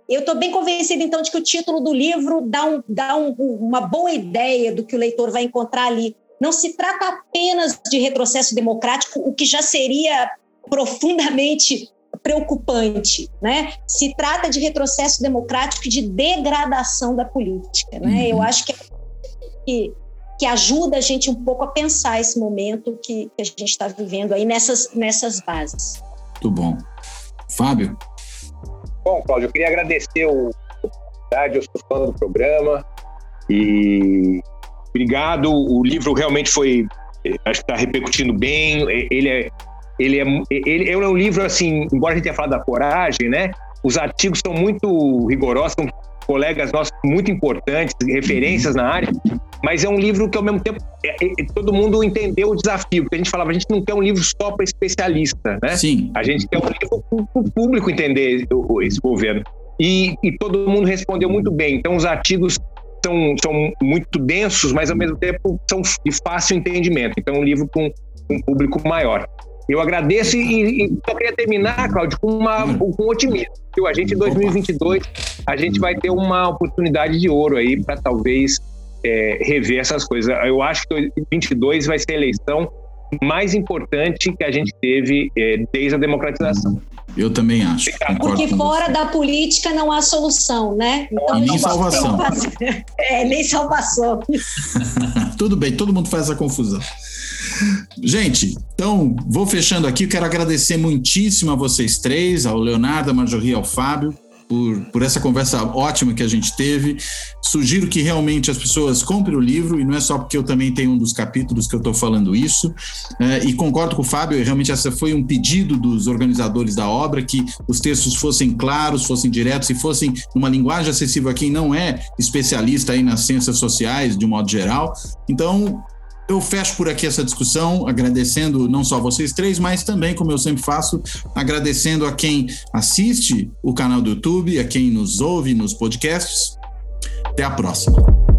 eu estou bem convencida, então, de que o título do livro dá, um, dá um, uma boa ideia do que o leitor vai encontrar ali. Não se trata apenas de retrocesso democrático, o que já seria profundamente preocupante, né? Se trata de retrocesso democrático e de degradação da política, né? Uhum. Eu acho que, que, que ajuda a gente um pouco a pensar esse momento que, que a gente está vivendo aí nessas, nessas bases. Muito bom. Fábio? Bom, Cláudio, eu queria agradecer o oportunidade, eu sou fã do programa e obrigado. O livro realmente foi, acho que está repercutindo bem. Ele é, ele é, ele é um livro assim, embora a gente tenha falado da coragem, né? Os artigos são muito rigorosos, são colegas nossos muito importantes, referências na área, mas é um livro que ao mesmo tempo é, é, todo mundo entendeu o desafio, porque a gente falava, a gente não quer um livro só para especialista, né? Sim. A gente quer um livro para o público entender esse governo. E, e, todo mundo respondeu muito bem. Então os artigos são, são muito densos, mas ao mesmo tempo são de fácil entendimento. Então é um livro com um público maior. Eu agradeço e, e só queria terminar, Cláudio, com, uma, com um otimismo. Que a gente, em 2022, a gente vai ter uma oportunidade de ouro aí para talvez é, rever essas coisas. Eu acho que 2022 vai ser a eleição mais importante que a gente teve é, desde a democratização. Eu também acho. Porque fora da política não há solução, né? Então, nem salvação. É, nem salvação. Tudo bem, todo mundo faz essa confusão. Gente, então vou fechando aqui. Quero agradecer muitíssimo a vocês três, ao Leonardo, a Marjorie e ao Fábio. Por, por, essa conversa ótima que a gente teve. Sugiro que realmente as pessoas comprem o livro, e não é só porque eu também tenho um dos capítulos que eu estou falando isso. É, e concordo com o Fábio, realmente essa foi um pedido dos organizadores da obra, que os textos fossem claros, fossem diretos e fossem numa linguagem acessível a quem não é especialista aí nas ciências sociais, de um modo geral. Então, eu fecho por aqui essa discussão, agradecendo não só vocês três, mas também, como eu sempre faço, agradecendo a quem assiste o canal do YouTube, a quem nos ouve nos podcasts. Até a próxima.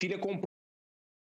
Filha comprou